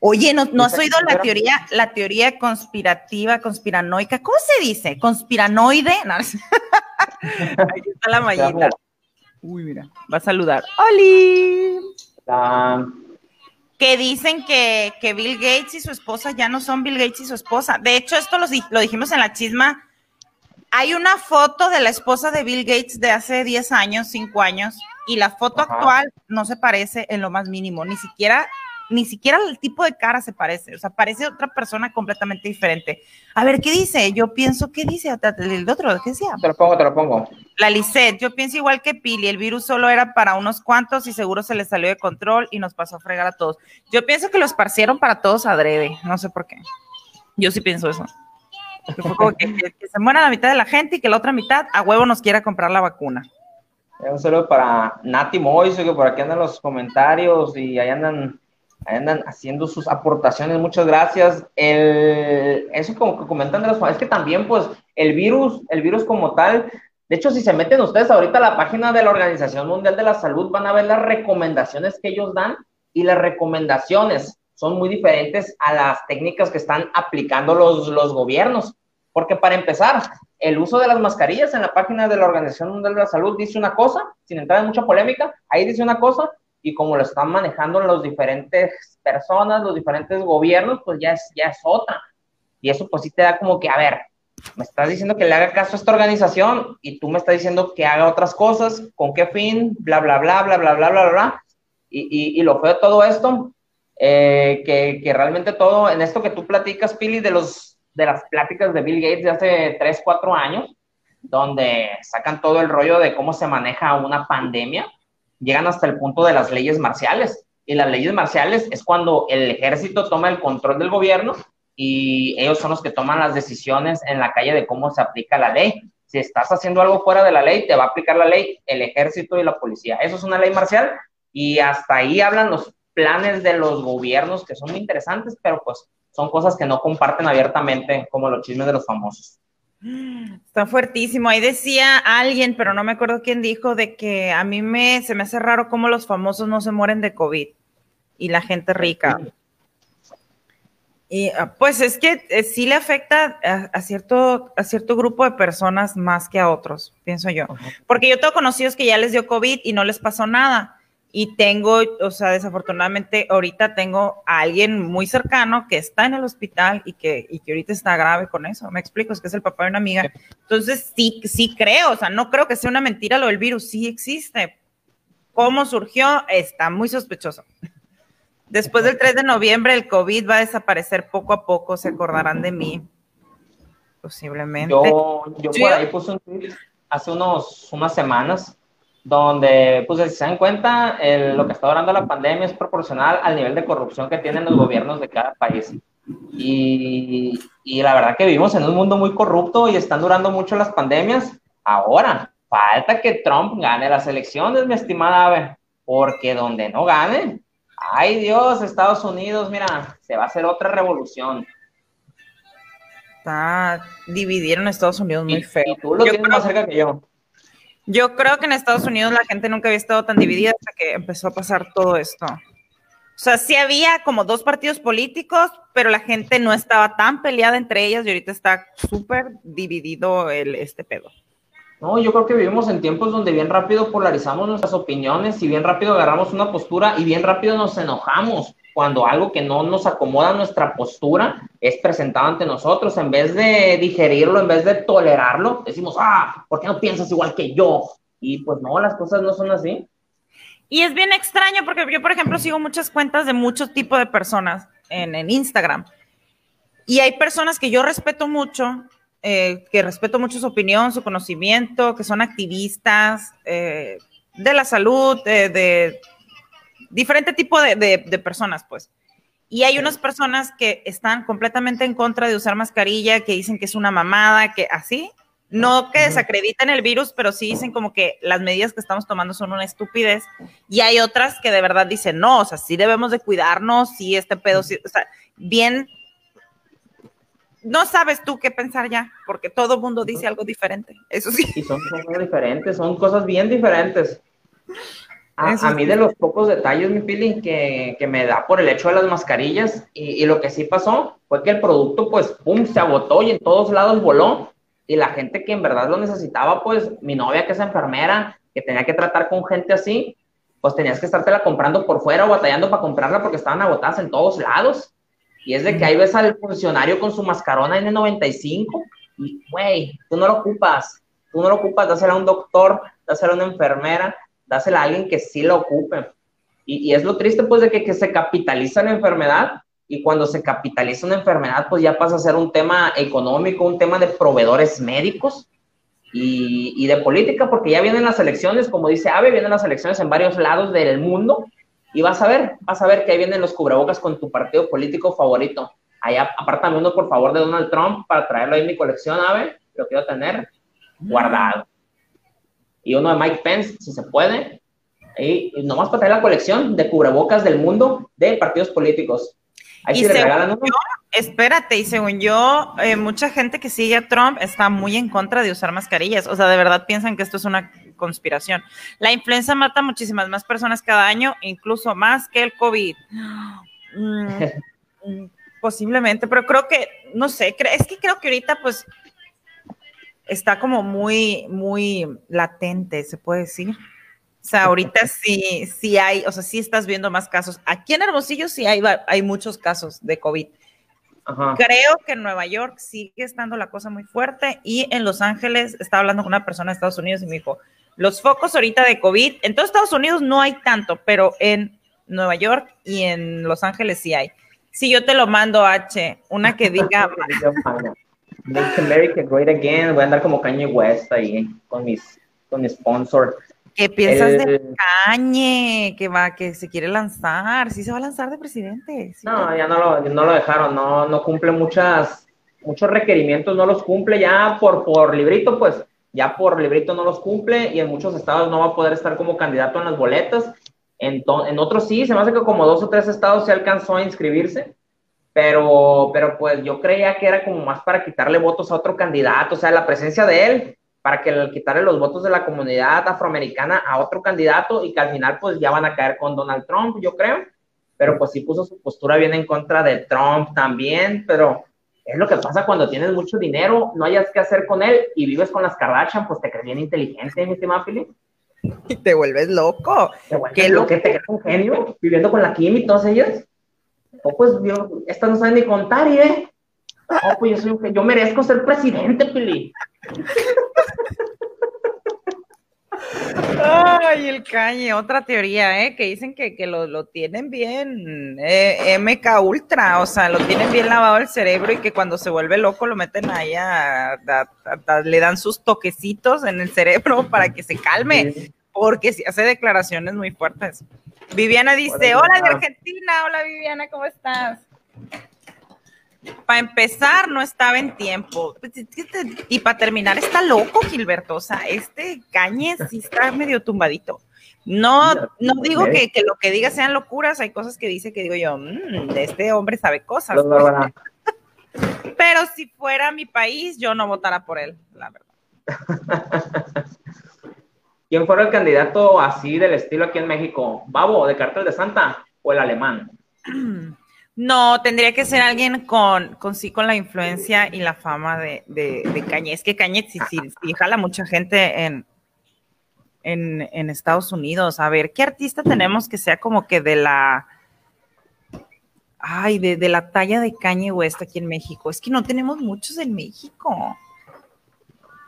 Oye, ¿no, no has oído la teoría, la teoría conspirativa, conspiranoica? ¿Cómo se dice? ¿Conspiranoide? Ahí está la mallita. Uy, mira, va a saludar. ¡Oli! Que dicen que, que, Bill Gates y su esposa ya no son Bill Gates y su esposa. De hecho, esto lo, lo dijimos en la chisma. Hay una foto de la esposa de Bill Gates de hace 10 años, 5 años, y la foto actual no se parece en lo más mínimo. Ni siquiera ni siquiera el tipo de cara se parece, o sea, parece otra persona completamente diferente. A ver, ¿qué dice? Yo pienso, ¿qué dice el otro? ¿Qué decía? Te lo pongo, te lo pongo. La Lisette, yo pienso igual que Pili, el virus solo era para unos cuantos y seguro se le salió de control y nos pasó a fregar a todos. Yo pienso que lo esparcieron para todos adrede, no sé por qué. Yo sí pienso eso. Que, se muera la mitad de la gente y que la otra mitad a huevo nos quiera comprar la vacuna. Un saludo para Nati Moiso, que por aquí andan los comentarios y ahí andan andan haciendo sus aportaciones, muchas gracias. El, eso como que comentan de los es que también pues el virus, el virus como tal, de hecho si se meten ustedes ahorita a la página de la Organización Mundial de la Salud van a ver las recomendaciones que ellos dan y las recomendaciones son muy diferentes a las técnicas que están aplicando los, los gobiernos. Porque para empezar, el uso de las mascarillas en la página de la Organización Mundial de la Salud dice una cosa, sin entrar en mucha polémica, ahí dice una cosa, y como lo están manejando los diferentes personas, los diferentes gobiernos, pues ya es, ya es otra. Y eso pues sí te da como que, a ver, me estás diciendo que le haga caso a esta organización y tú me estás diciendo que haga otras cosas, ¿con qué fin? Bla, bla, bla, bla, bla, bla, bla, bla. Y, y, lo feo de todo esto, eh, que, que, realmente todo, en esto que tú platicas, Pili, de, los, de las pláticas de Bill Gates de hace 3, 4 años, donde sacan todo el rollo de cómo se maneja una pandemia, llegan hasta el punto de las leyes marciales. Y las leyes marciales es cuando el ejército toma el control del gobierno y ellos son los que toman las decisiones en la calle de cómo se aplica la ley. Si estás haciendo algo fuera de la ley, te va a aplicar la ley el ejército y la policía. Eso es una ley marcial y hasta ahí hablan los planes de los gobiernos que son muy interesantes, pero pues son cosas que no comparten abiertamente como los chismes de los famosos. Está fuertísimo. Ahí decía alguien, pero no me acuerdo quién dijo, de que a mí me, se me hace raro cómo los famosos no se mueren de COVID y la gente rica. Y ah, pues es que eh, sí le afecta a, cierto, a cierto grupo de personas más que a otros, pienso yo. Porque yo tengo conocidos que ya les dio COVID y no les pasó nada y tengo, o sea, desafortunadamente ahorita tengo a alguien muy cercano que está en el hospital y que, y que ahorita está grave con eso. Me explico, es que es el papá de una amiga. Entonces, sí, sí creo, o sea, no creo que sea una mentira lo del virus, sí existe. ¿Cómo surgió? Está muy sospechoso. Después del 3 de noviembre, el COVID va a desaparecer poco a poco, se acordarán de mí. Posiblemente. Yo, yo por ahí puse un tweet hace unos, unas semanas donde, pues, si se dan cuenta, lo que está durando la pandemia es proporcional al nivel de corrupción que tienen los gobiernos de cada país. Y, y, la verdad que vivimos en un mundo muy corrupto y están durando mucho las pandemias. Ahora, falta que Trump gane las elecciones, mi estimada Ave, porque donde no gane, ay Dios, Estados Unidos, mira, se va a hacer otra revolución. Está, dividieron Estados Unidos muy feo. Y tú lo tienes más cerca que yo. Yo creo que en Estados Unidos la gente nunca había estado tan dividida hasta que empezó a pasar todo esto. O sea, sí había como dos partidos políticos, pero la gente no estaba tan peleada entre ellas y ahorita está súper dividido el, este pedo. No, yo creo que vivimos en tiempos donde bien rápido polarizamos nuestras opiniones y bien rápido agarramos una postura y bien rápido nos enojamos. Cuando algo que no nos acomoda nuestra postura es presentado ante nosotros, en vez de digerirlo, en vez de tolerarlo, decimos, ah, ¿por qué no piensas igual que yo? Y pues no, las cosas no son así. Y es bien extraño porque yo, por ejemplo, sigo muchas cuentas de muchos tipos de personas en, en Instagram. Y hay personas que yo respeto mucho, eh, que respeto mucho su opinión, su conocimiento, que son activistas eh, de la salud, de, de diferente tipo de, de, de, personas, pues. Y hay unas personas que están completamente en contra de usar mascarilla, que dicen que es una mamada, que así, no que desacrediten el virus, pero sí dicen como que las medidas que estamos tomando son una estupidez. Y hay otras que de verdad dicen, no, o sea, sí debemos de cuidarnos, sí, este pedo, sí, o sea, bien. No sabes tú qué pensar ya, porque todo mundo dice algo diferente, eso sí. Y son cosas diferentes, son cosas bien diferentes. A, a, mí de los pocos detalles, mi Pili, que, que, me da por el hecho de las mascarillas, y, y, lo que sí pasó fue que el producto, pues, pum, se agotó y en todos lados voló, y la gente que en verdad lo necesitaba, pues mi novia que es enfermera, que tenía que tratar con gente así, pues tenías que estártela comprando por fuera o batallando para comprarla porque estaban agotadas en todos lados. Y es de que ahí ves al funcionario con su mascarona N95 y, güey, tú no lo ocupas, tú no lo ocupas, dásela a un doctor, dásela a una enfermera, dásela a alguien que sí lo ocupe. Y, y es lo triste, pues, de que, que se capitaliza la enfermedad y cuando se capitaliza una enfermedad, pues ya pasa a ser un tema económico, un tema de proveedores médicos y, y, de política, porque ya vienen las elecciones, como dice Ave, vienen las elecciones en varios lados del mundo y vas a ver, vas a ver que ahí vienen los cubrebocas con tu partido político favorito. Allá, apártame uno, por favor, de Donald Trump para traerlo ahí en mi colección, Ave, lo quiero tener guardado. Y uno de Mike Pence, si se puede, y nomás para traer la colección de cubrebocas del mundo de partidos políticos. Ahí y se regalan uno. Yo, espérate, y según yo, eh, mucha gente que sigue a Trump está muy en contra de usar mascarillas. O sea, de verdad piensan que esto es una conspiración. La influenza mata muchísimas más personas cada año, incluso más que el COVID. Mm, posiblemente, pero creo que, no sé, es que creo que ahorita pues está como muy, muy latente, se puede decir. O sea, ahorita sí, sí hay, o sea, sí estás viendo más casos. Aquí en Hermosillo sí hay, hay muchos casos de COVID. Ajá. Creo que en Nueva York sigue estando la cosa muy fuerte y en Los Ángeles estaba hablando con una persona de Estados Unidos y me dijo, los focos ahorita de COVID, en todos Estados Unidos no hay tanto, pero en Nueva York y en Los Ángeles sí hay. Si yo te lo mando, H, una que diga... Make America Great Again, voy a andar como Kanye West ahí con mis, con mi sponsor. ¿Qué piensas eh, de Cañe que va, que se quiere lanzar? Sí se va a lanzar de presidente. ¿sí? No, ya no lo, no lo dejaron, no, no cumple muchas, muchos requerimientos, no los cumple ya por, por librito, pues ya por librito no los cumple y en muchos estados no va a poder estar como candidato en las boletas. En, en otros sí, se me hace que como dos o tres estados se alcanzó a inscribirse, pero, pero pues yo creía que era como más para quitarle votos a otro candidato, o sea, la presencia de él para que le quitarle los votos de la comunidad afroamericana a otro candidato y que al final pues ya van a caer con Donald Trump, yo creo. Pero pues sí puso su postura bien en contra de Trump también, pero es lo que pasa cuando tienes mucho dinero, no hayas que hacer con él y vives con las Kardashian, pues te crees bien inteligente, mi estimado Philip. Y te vuelves loco. Te vuelves ¿Qué loco? que te crees un genio viviendo con la Kim y todas ellas. O pues yo, estas no saben ni contar, ¿y eh? Oh, pues yo soy un, yo merezco ser presidente, Philip. Ay, el cañe, otra teoría, ¿eh? Que dicen que, que lo, lo, tienen bien eh, MK Ultra, o sea, lo tienen bien lavado el cerebro y que cuando se vuelve loco lo meten ahí a, a, a, le dan sus toquecitos en el cerebro para que se calme, sí. Porque si hace declaraciones muy fuertes. Viviana dice, hola de Argentina, hola Viviana, ¿cómo estás? para empezar, no estaba en tiempo. Y para terminar, está loco, Gilberto. O sea, este Cañes sí está medio tumbadito. No, no digo que, que, lo que diga sean locuras, hay cosas que dice que digo yo, mmm, este hombre sabe cosas. Pero si fuera mi país, yo no votara por él, la verdad. ¿Quién fuera el candidato así del estilo aquí en México? ¿Babo de Cartel de Santa o el alemán? No, tendría que ser alguien con, con sí, con la influencia y la fama de, de, de. Es que Cañé sí, sí, sí, jala mucha gente en, en, en, Estados Unidos. A ver, ¿qué artista tenemos que sea como que de la ay, de, la talla de Kanye West aquí en México. Es que no tenemos muchos en México.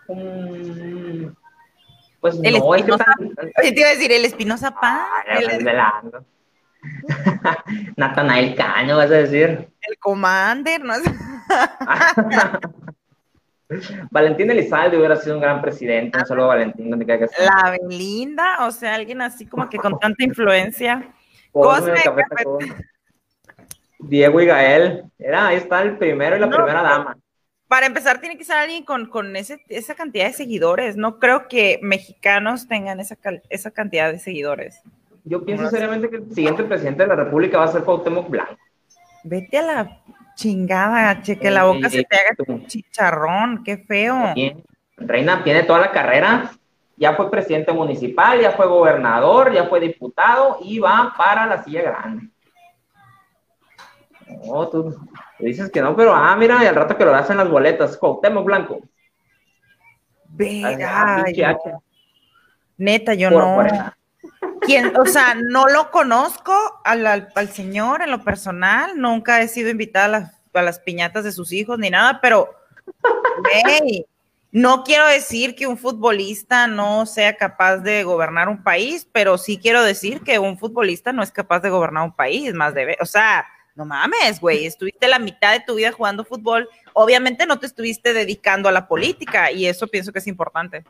Mm, pues el no, es que te iba a decir el Espinosa Paz. Natanael Caño, vas a decir. El Commander, no. Valentín Elizalde hubiera sido un gran presidente. Un saludo a Valentín, donde que La Belinda, o sea, alguien así como que con tanta influencia. Cosme, Diego y Gael. Era, ahí está el primero y la primera dama. Para empezar, tiene que ser alguien con, esa cantidad de seguidores. No creo que mexicanos tengan esa, esa cantidad de seguidores. Yo pienso seriamente que el siguiente presidente de la República va a ser Cuauhtémoc Blanco. Vete a la chingada, che, que la boca se te haga chicharrón, qué feo. Reina tiene toda la carrera, ya fue presidente municipal, ya fue gobernador, ya fue diputado y va para la silla grande. No, tú dices que no, pero ah, mira, y al rato que lo hacen las boletas, Cuauhtémoc Blanco. Verá, neta, yo no. ¿Quién, o sea, no lo conozco al, al, señor en lo personal, nunca he sido invitada a las, a las piñatas de sus hijos ni nada, pero hey, no quiero decir que un futbolista no sea capaz de gobernar un país, pero sí quiero decir que un futbolista no es capaz de gobernar un país, más de, o sea, no mames, güey, estuviste la mitad de tu vida jugando fútbol, obviamente no te estuviste dedicando a la política y eso pienso que es importante.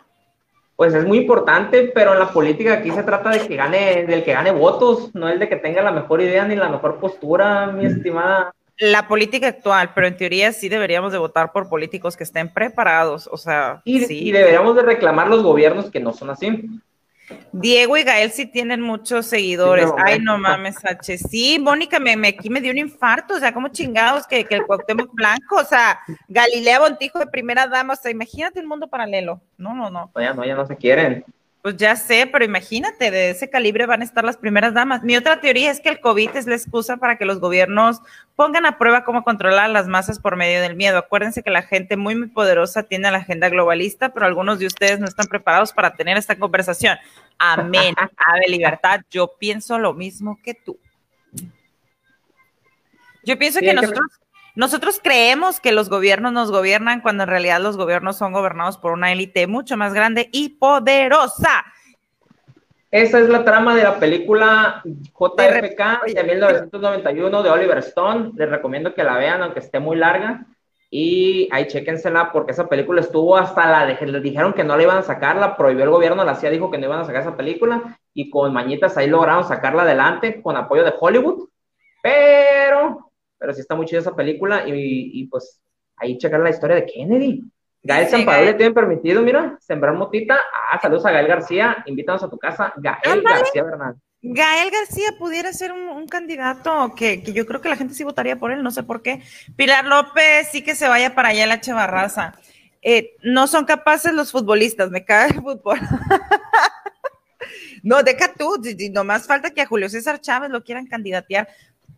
Pues es muy importante, pero en la política aquí se trata de que gane, del que gane votos, no el de que tenga la mejor idea ni la mejor postura, mi estimada. La política actual, pero en teoría sí deberíamos de votar por políticos que estén preparados, o sea, y, sí. y deberíamos de reclamar los gobiernos que no son así. Diego y Gael sí tienen muchos seguidores. Ay, no mames, H. Sí, Mónica, me, me, aquí me dio un infarto, o sea, como chingados que, que el Cuauhtémoc Blanco, o sea, Galilea Bontijo de primera dama, o sea, imagínate un mundo paralelo. No, no, no. ya no, ya no se quieren. Pues ya sé, pero imagínate, de ese calibre van a estar las primeras damas. Mi otra teoría es que el COVID es la excusa para que los gobiernos pongan a prueba cómo controlar las masas por medio del miedo. Acuérdense que la gente muy, muy poderosa tiene la agenda globalista, pero algunos de ustedes no están preparados para tener esta conversación. Amén. Ave libertad, yo pienso lo mismo que tú. Yo pienso que nosotros nosotros creemos que los gobiernos nos gobiernan cuando en realidad los gobiernos son gobernados por una élite mucho más grande y poderosa. Esa es la trama de la película JFK de 1991 de Oliver Stone. Les recomiendo que la vean, aunque esté muy larga. Y ahí chéquensela porque esa película estuvo hasta la les dijeron que no la iban a sacar, la prohibió el gobierno, la CIA dijo que no iban a sacar esa película y con mañitas ahí lograron sacarla adelante con apoyo de Hollywood. Pero pero sí está muy chida esa película y, pues ahí checar la historia de Kennedy. Gael sí, le tienen permitido, mira, sembrar motita. Ah, saludos a Gael García, invítanos a tu casa. Gael García Bernal. Gael García pudiera ser un, candidato que, yo creo que la gente sí votaría por él, no sé por qué. Pilar López sí que se vaya para allá la Chevarraza. Eh, no son capaces los futbolistas, me cae el fútbol. no, deja tú, nomás falta que a Julio César Chávez lo quieran candidatear.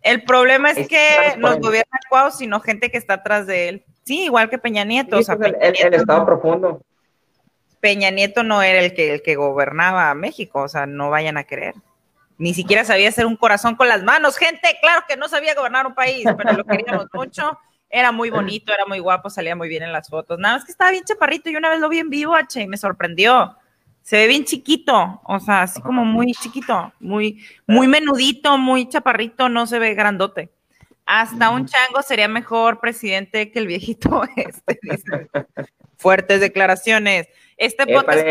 El problema es, que no gobierna Cuau, sino gente que está atrás de él. Sí, igual que Peña Nieto. Pues el, Estado profundo. Peña Nieto no era el que, el que gobernaba México, o sea, no vayan a creer. Ni siquiera sabía hacer un corazón con las manos, gente. Claro que no sabía gobernar un país, pero lo queríamos mucho. Era muy bonito, era muy guapo, salía muy bien en las fotos. Nada más que estaba bien chaparrito y una vez lo vi en vivo, H, y me sorprendió se ve bien chiquito, o sea, así como muy chiquito, muy, muy menudito, muy chaparrito, no se ve grandote. Hasta un chango sería mejor presidente que el viejito este, Fuertes declaraciones. Este podcast.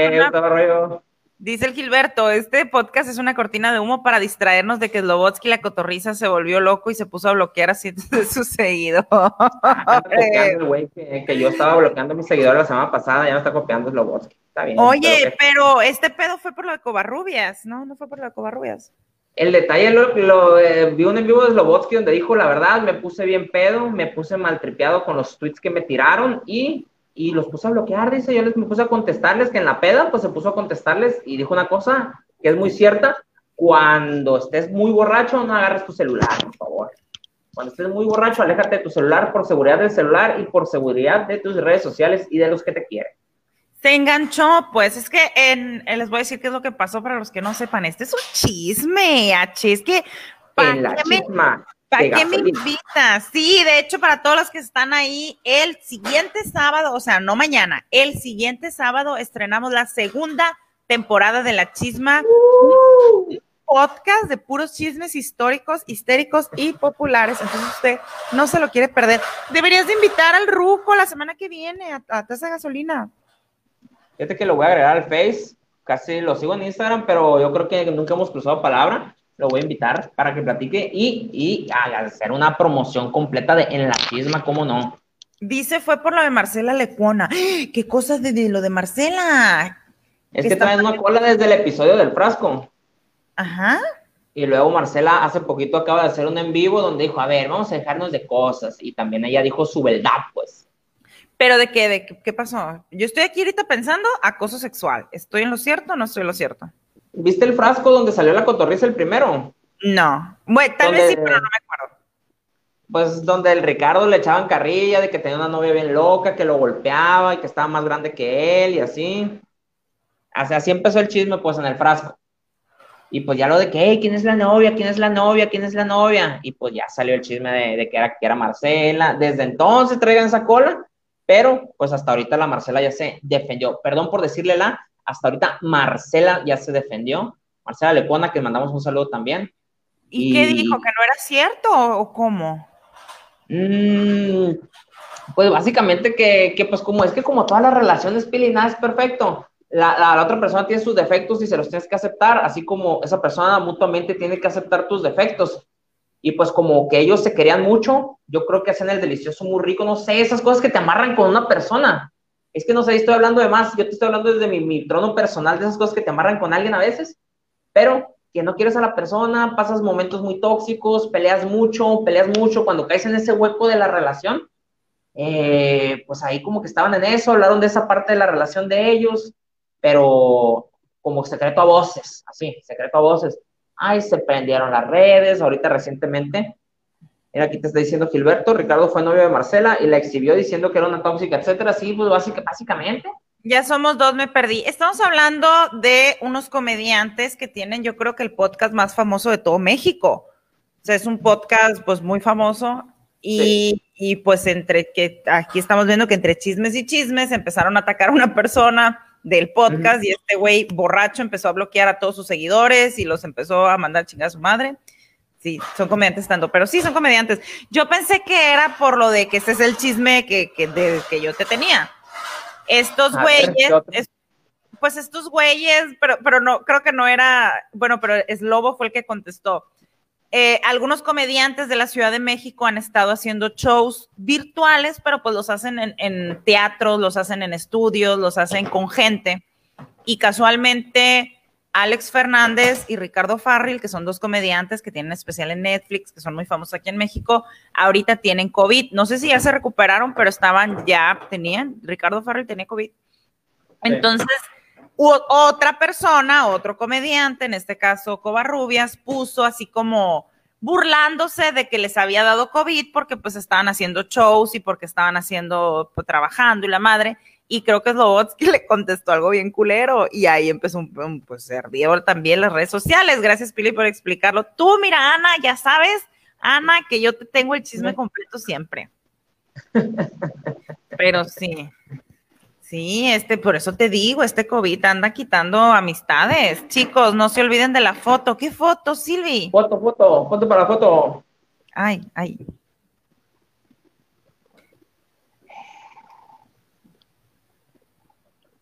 Dice el Gilberto, este podcast es una cortina de humo para distraernos de que Slobotsky la cotorriza se volvió loco y se puso a bloquear a cientos de sus seguidores. Ah, que, yo estaba bloqueando a mis seguidores la semana pasada, ya no está copiando Slobotsky. Está bien. Oye, pero este pedo fue por lo de Covarrubias, ¿no? No fue por lo de Covarrubias. El detalle lo, lo eh, vi un en vivo de Slobotsky donde dijo, la verdad, me puse bien pedo, me puse maltripeado con los tweets que me tiraron y y los puse a bloquear, dice, yo les me puse a contestarles, que en la peda, pues se puso a contestarles y dijo una cosa que es muy cierta, cuando estés muy borracho, no agarres tu celular, por favor. Cuando estés muy borracho, aléjate de tu celular por seguridad del celular y por seguridad de tus redes sociales y de los que te quieren. Se enganchó, pues es que en, eh, les voy a decir qué es lo que pasó para los que no sepan. Este es un chisme, H. Es que. ¿Para qué me invitas? Sí, de hecho, para todos los que están ahí, el siguiente sábado, o sea, no mañana, el siguiente sábado estrenamos la segunda temporada de La Chisma. podcast de puros chismes históricos, histéricos y populares. Entonces usted no se lo quiere perder. Deberías de invitar al Ruco la semana que viene a, a Taza Gasolina. Fíjate que lo voy a agregar al Face. Casi lo sigo en Instagram, pero yo creo que nunca hemos cruzado palabra lo voy a invitar para que platique y, y hacer una promoción completa de En la Chisma, ¿cómo no? Dice, fue por lo de Marcela Lecuona. ¿Qué cosas de, lo de Marcela? Es que traen una cola desde el episodio del frasco. Ajá. Y luego Marcela hace poquito acaba de hacer un en vivo donde dijo, a ver, vamos a dejarnos de cosas. Y también ella dijo su verdad, pues. ¿Pero de qué? ¿De qué, qué pasó? Yo estoy aquí ahorita pensando acoso sexual. ¿Estoy en lo cierto o no estoy en lo cierto? ¿Viste el frasco donde salió la cotorriza el primero? No. Bueno, tal vez sí, pero no me acuerdo. Pues donde el Ricardo le echaban carrilla de que tenía una novia bien loca, que lo golpeaba y que estaba más grande que él y así. Así, así empezó el chisme, pues, en el frasco. Y pues ya lo de que, hey, ¿quién es la novia? ¿Quién es la novia? ¿Quién es la novia? Y pues ya salió el chisme de, que, era, que era Marcela. Desde entonces traigan esa cola, pero pues hasta ahorita la Marcela ya se defendió. Perdón por decirle la, hasta ahorita Marcela ya se defendió. Marcela Lepona, que mandamos un saludo también. ¿Y, qué dijo? ¿Que no era cierto o cómo? Mm, pues básicamente que, que, pues como es que como todas las relaciones, Pili, nada es perfecto. La, la, otra persona tiene sus defectos y se los tienes que aceptar, así como esa persona mutuamente tiene que aceptar tus defectos. Y pues como que ellos se querían mucho, yo creo que hacen el delicioso muy rico, no sé, esas cosas que te amarran con una persona es que no sé, estoy hablando de más, yo te estoy hablando desde mi, trono personal, de esas cosas que te amarran con alguien a veces, pero que no quieres a la persona, pasas momentos muy tóxicos, peleas mucho, peleas mucho, cuando caes en ese hueco de la relación, eh, pues ahí como que estaban en eso, hablaron de esa parte de la relación de ellos, pero como secreto a voces, así, secreto a voces. Ay, se prendieron las redes, ahorita recientemente Mira, aquí te está diciendo Gilberto, Ricardo fue novio de Marcela y la exhibió diciendo que era una tóxica, etcétera. Sí, pues básicamente. Ya somos dos, me perdí. Estamos hablando de unos comediantes que tienen, yo creo que el podcast más famoso de todo México. O sea, es un podcast pues muy famoso y, y pues entre que aquí estamos viendo que entre chismes y chismes empezaron a atacar a una persona del podcast y este güey borracho empezó a bloquear a todos sus seguidores y los empezó a mandar chingar a su madre. Sí, son comediantes tanto, pero sí son comediantes. Yo pensé que era por lo de que ese es el chisme que, que, que yo te tenía. Estos güeyes, pues estos güeyes, pero, pero no, creo que no era, bueno, pero es Lobo fue el que contestó. Eh, algunos comediantes de la Ciudad de México han estado haciendo shows virtuales, pero pues los hacen en, en teatros, los hacen en estudios, los hacen con gente. Y casualmente Alex Fernández y Ricardo Farril, que son dos comediantes que tienen especial en Netflix, que son muy famosos aquí en México, ahorita tienen COVID. No sé si ya se recuperaron, pero estaban, ya tenían, Ricardo Farril tenía COVID. Entonces, otra persona, otro comediante, en este caso Covarrubias, puso así como burlándose de que les había dado COVID porque pues estaban haciendo shows y porque estaban haciendo, pues, trabajando y la madre y creo que es que le contestó algo bien culero y ahí empezó un, pues se también las redes sociales. Gracias Pili por explicarlo. Tú, mira, Ana, ya sabes, Ana, que yo te tengo el chisme completo siempre. Pero sí. Sí, este, por eso te digo, este COVID anda quitando amistades. Chicos, no se olviden de la foto. ¿Qué foto, Silvi? Foto, foto, foto para la foto. Ay, ay.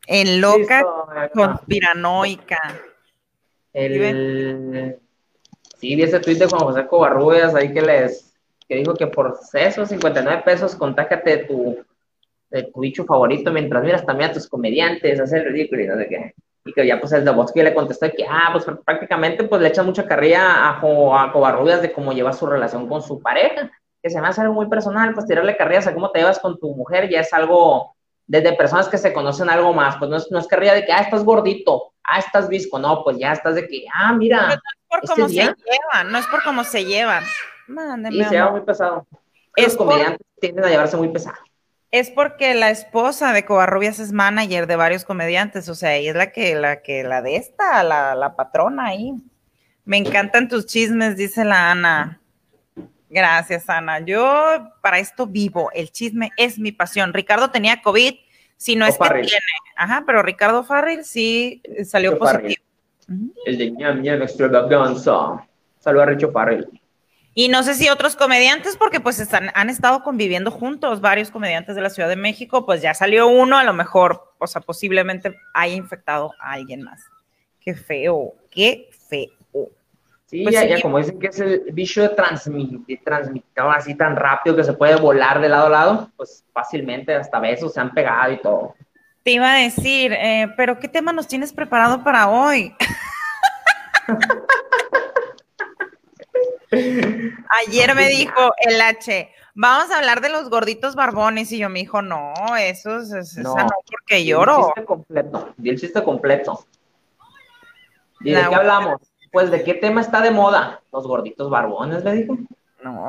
En loca conspiranoica. El... Sí, vi ese tweet de Juan José Covarrubias ahí que les que dijo que por esos 59 pesos contáctate tu, de tu bicho favorito mientras miras también a tus comediantes, hacer ridículo y no sé qué. Y que ya pues el de que le contestó que, ah, pues prácticamente pues le echa mucha carrilla a, a Covarrubias de cómo lleva su relación con su pareja, que se me hace algo muy personal, pues tirarle carrillas a cómo te llevas con tu mujer ya es algo desde personas que se conocen algo más, pues no es, no es carrilla de que, ah, estás gordito, ah, estás visco, no, pues ya estás de que, ah, mira. no es por este cómo se llevan, no es por cómo se llevan. y se lleva muy pesado. Es Los comediantes tienden a llevarse muy pesado. Es porque la esposa de Covarrubias es manager de varios comediantes, o sea, ella es la que, la que, la de esta, la, la patrona ahí. Me encantan tus chismes, dice la Ana. Gracias, Ana. Yo para esto vivo. El chisme es mi pasión. Ricardo tenía COVID, si no es que tiene. Ajá, pero Ricardo Farrell sí salió positivo. El de ñam ñam extravaganza. Saludos a Richo Farrell. Y no sé si otros comediantes, porque pues están, han estado conviviendo juntos, varios comediantes de la Ciudad de México, pues ya salió uno, a lo mejor, o sea, posiblemente haya infectado a alguien más. Qué feo, qué feo. Sí, pues ya, como dicen que es el bicho de transmitir, así tan rápido que se puede volar de lado a lado, pues fácilmente hasta besos se han pegado y todo. Te iba a decir, eh, pero ¿qué tema nos tienes preparado para hoy? Ayer me dijo el H, vamos a hablar de los gorditos barbones y yo me dijo, no, eso es, no, no porque lloro. El chiste completo, di el chiste completo. ¿Y de qué hablamos? Pues de qué tema está de moda, los gorditos barbones, le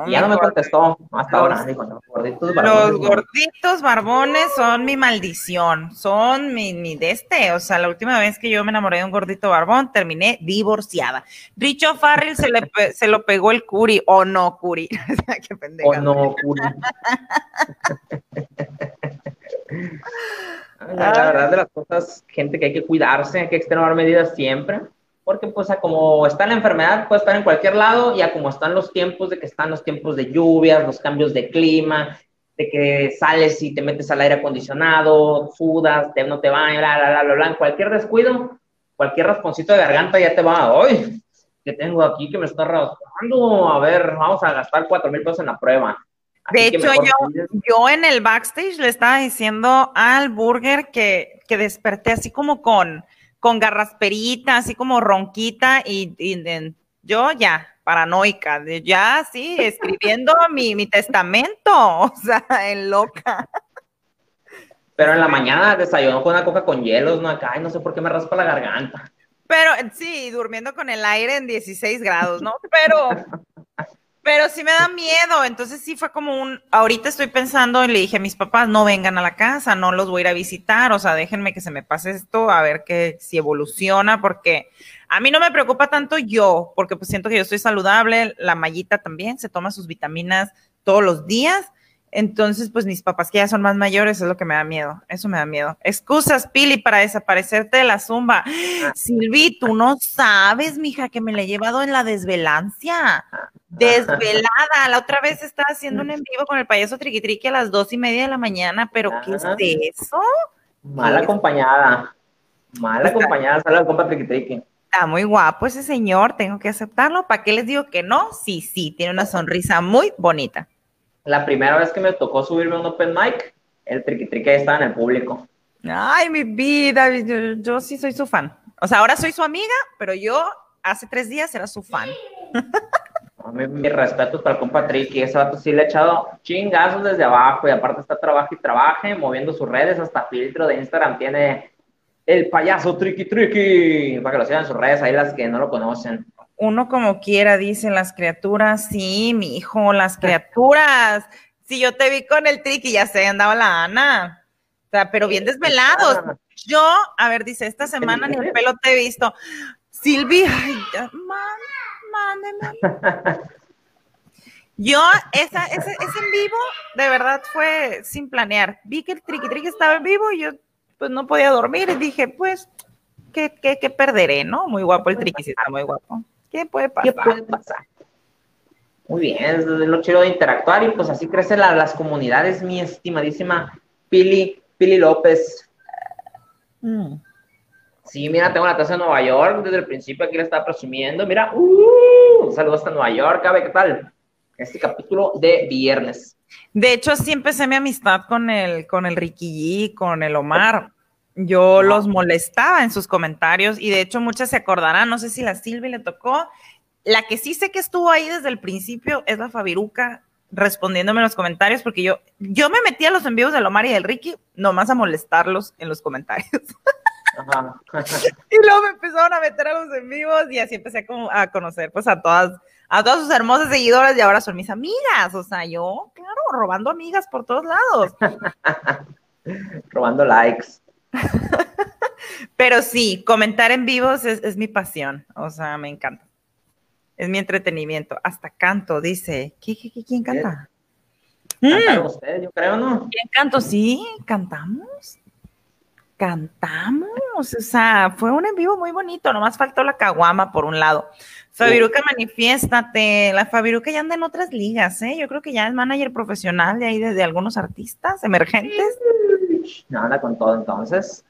ya no me contestó hasta ahora. los, gorditos barbones, los gorditos barbones son mi maldición, son mi, mi de este. O sea, la última vez que yo me enamoré de un gordito barbón, terminé divorciada. Richo Farrell se, le, se lo pegó el curi, o no, curi. Qué pendeja. O no, curi. la verdad de las cosas, gente que hay que cuidarse, hay que extremar medidas siempre porque pues como está la enfermedad puede estar en cualquier lado y a como están los tiempos de que están los tiempos de lluvias, los cambios de clima, de que sales y te metes al aire acondicionado, sudas, te, no te va, bla, bla, bla, bla, cualquier descuido, cualquier rasponcito de garganta ya te va, hoy que tengo aquí que me está raspando, a ver, vamos a gastar cuatro mil pesos en la prueba. de hecho, yo, yo en el backstage le estaba diciendo al burger que, que desperté así como con con garrasperita, así como ronquita, y, yo ya, paranoica, ya sí, escribiendo mi, mi testamento, o sea, en loca. Pero en la mañana desayunó con una coca con hielos, ¿no? Acá, no sé por qué me raspa la garganta. Pero sí, durmiendo con el aire en 16 grados, ¿no? Pero pero sí me da miedo, entonces sí fue como un, ahorita estoy pensando y le dije a mis papás, no vengan a la casa, no los voy a ir a visitar, o sea, déjenme que se me pase esto, a ver que si evoluciona, porque a mí no me preocupa tanto yo, porque pues siento que yo estoy saludable, la mallita también se toma sus vitaminas todos los días, entonces, pues mis papás que ya son más mayores es lo que me da miedo. Eso me da miedo. Excusas, Pili, para desaparecerte de la zumba. Ah. Silvi, tú no sabes, mija, que me la he llevado en la desvelancia. Desvelada. La otra vez estaba haciendo un en vivo con el payaso Triqui Triqui a las dos y media de la mañana, pero ¿qué es eso? Mal acompañada. Mal acompañada, sale la compa Triqui Triqui. Está muy guapo ese señor, tengo que aceptarlo. ¿Para qué les digo que no? Sí, sí, tiene una sonrisa muy bonita la primera vez que me tocó subirme a un open mic, el triqui triqui estaba en el público. Ay, mi vida, yo, sí soy su fan. O sea, ahora soy su amiga, pero yo hace tres días era su fan. Mi, mi respeto para el compa Triqui, ese vato sí le ha echado chingazos desde abajo y aparte está trabajo y trabaje, moviendo sus redes, hasta filtro de Instagram tiene el payaso Triqui Triqui, para que lo sigan en sus redes, ahí las que no lo conocen uno como quiera, dicen las criaturas, sí, mi hijo, las criaturas. Si yo te vi con el triqui, ya sé, andaba la Ana. O sea, pero bien desvelados. Yo, a ver, dice, esta semana ni el pelo te he visto. Silvi, ay, ya, mándeme. Yo, esa, ese, ese en vivo, de verdad fue sin planear. Vi que el triqui triqui estaba en vivo y yo, pues no podía dormir y dije, pues, ¿qué, qué, qué perderé, no? Muy guapo el triqui, sí está muy guapo. ¿Qué puede pasar? ¿Qué puede pasar? Muy bien, es lo chido de interactuar y pues así crecen las comunidades, mi estimadísima Pili, Pili López. Mm. Sí, mira, tengo la taza de Nueva York, desde el principio aquí la estaba presumiendo, mira, uh, un saludo hasta Nueva York, ¿cabe qué tal? Este capítulo de viernes. De hecho, sí empecé mi amistad con el, con el Ricky G, con el Omar. Yo los molestaba en sus comentarios y de hecho muchas se acordarán, no sé si la Silvia le tocó. La que sí sé que estuvo ahí desde el principio es la Fabiruca respondiéndome en los comentarios porque yo, yo me metí a los envíos de Omar y del Ricky nomás a molestarlos en los comentarios. y luego me empezaron a meter a los envíos y así empecé a, a conocer pues a todas, a todas sus hermosas seguidoras y ahora son mis amigas. O sea, yo, claro, robando amigas por todos lados. robando likes. Pero sí, comentar en vivos es, mi pasión, o sea, me encanta. Es mi entretenimiento. Hasta canto, dice. ¿Qué, qué, qué quién canta? Cantaron ustedes, yo creo, ¿no? ¿Quién canto? Sí, cantamos. Cantamos. O sea, fue un en vivo muy bonito. Nomás faltó la caguama por un lado. Fabiruca, manifiéstate. La Fabiruca ya anda en otras ligas, ¿eh? Yo creo que ya es manager profesional de ahí de, de algunos artistas emergentes. No, anda con todo entonces.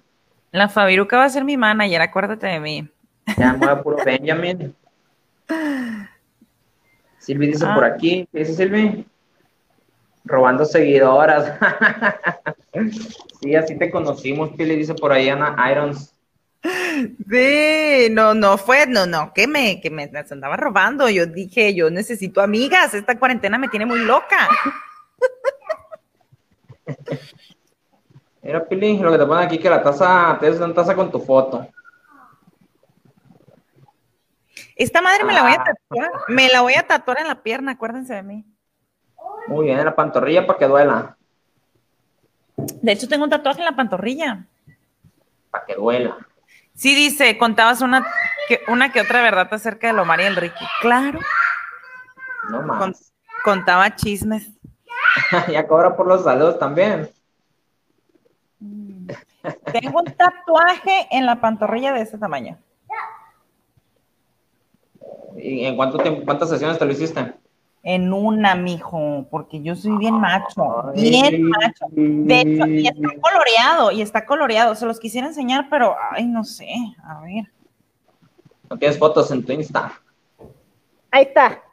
La Fabiruca va a ser mi manager, acuérdate de mí. Ya mueve puro Benjamin. Silvi dice Ah. por aquí, ¿qué dice Silvi? Robando seguidoras. sí, así te conocimos, Pili, dice por ahí Ana Irons. Sí, no, no fue, no, no, que me, que me las andaba robando. Yo dije, yo necesito amigas, esta cuarentena me tiene muy loca. Mira, Pili, lo que te ponen aquí que la taza, te una taza con tu foto. Esta madre me la voy a Ah. tatuar, me la voy a tatuar en la pierna, acuérdense de mí. Muy bien, en la pantorrilla para que duela. De hecho, tengo un tatuaje en la pantorrilla. Para que duela. Sí, dice, contabas una que, una que otra verdad acerca de Lomar y Enrique. Claro, No con- más. contaba chismes. ya cobra por los saludos también. Tengo un tatuaje en la pantorrilla de ese tamaño. ¿Y en cuánto tiempo, cuántas sesiones te lo hiciste? En una, mijo, porque yo soy bien macho, Ay. bien macho. De hecho, y está coloreado, y está coloreado. Se los quisiera enseñar, pero, ay, no sé, a ver. ¿No tienes fotos en tu Insta? Ahí está.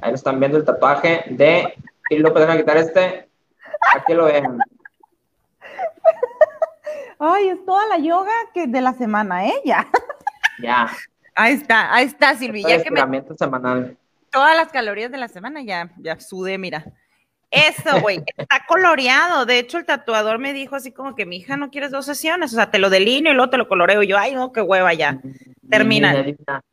Ahí lo están viendo el tatuaje de Pili López. Déjame quitar este. Aquí lo ven. Ay, es toda la yoga que de la semana, ¿eh? Ya. Ya. Ahí está, ahí está, Silvi. Ya que me semanal. todas las calorías de la semana, ya, ya sudé, mira. Eso, güey, está coloreado. De hecho, el tatuador me dijo así como que mi hija no quieres dos sesiones, o sea, te lo delineo y luego te lo coloreo. Y yo, ay, no, qué hueva ya. Termina. Niña linda.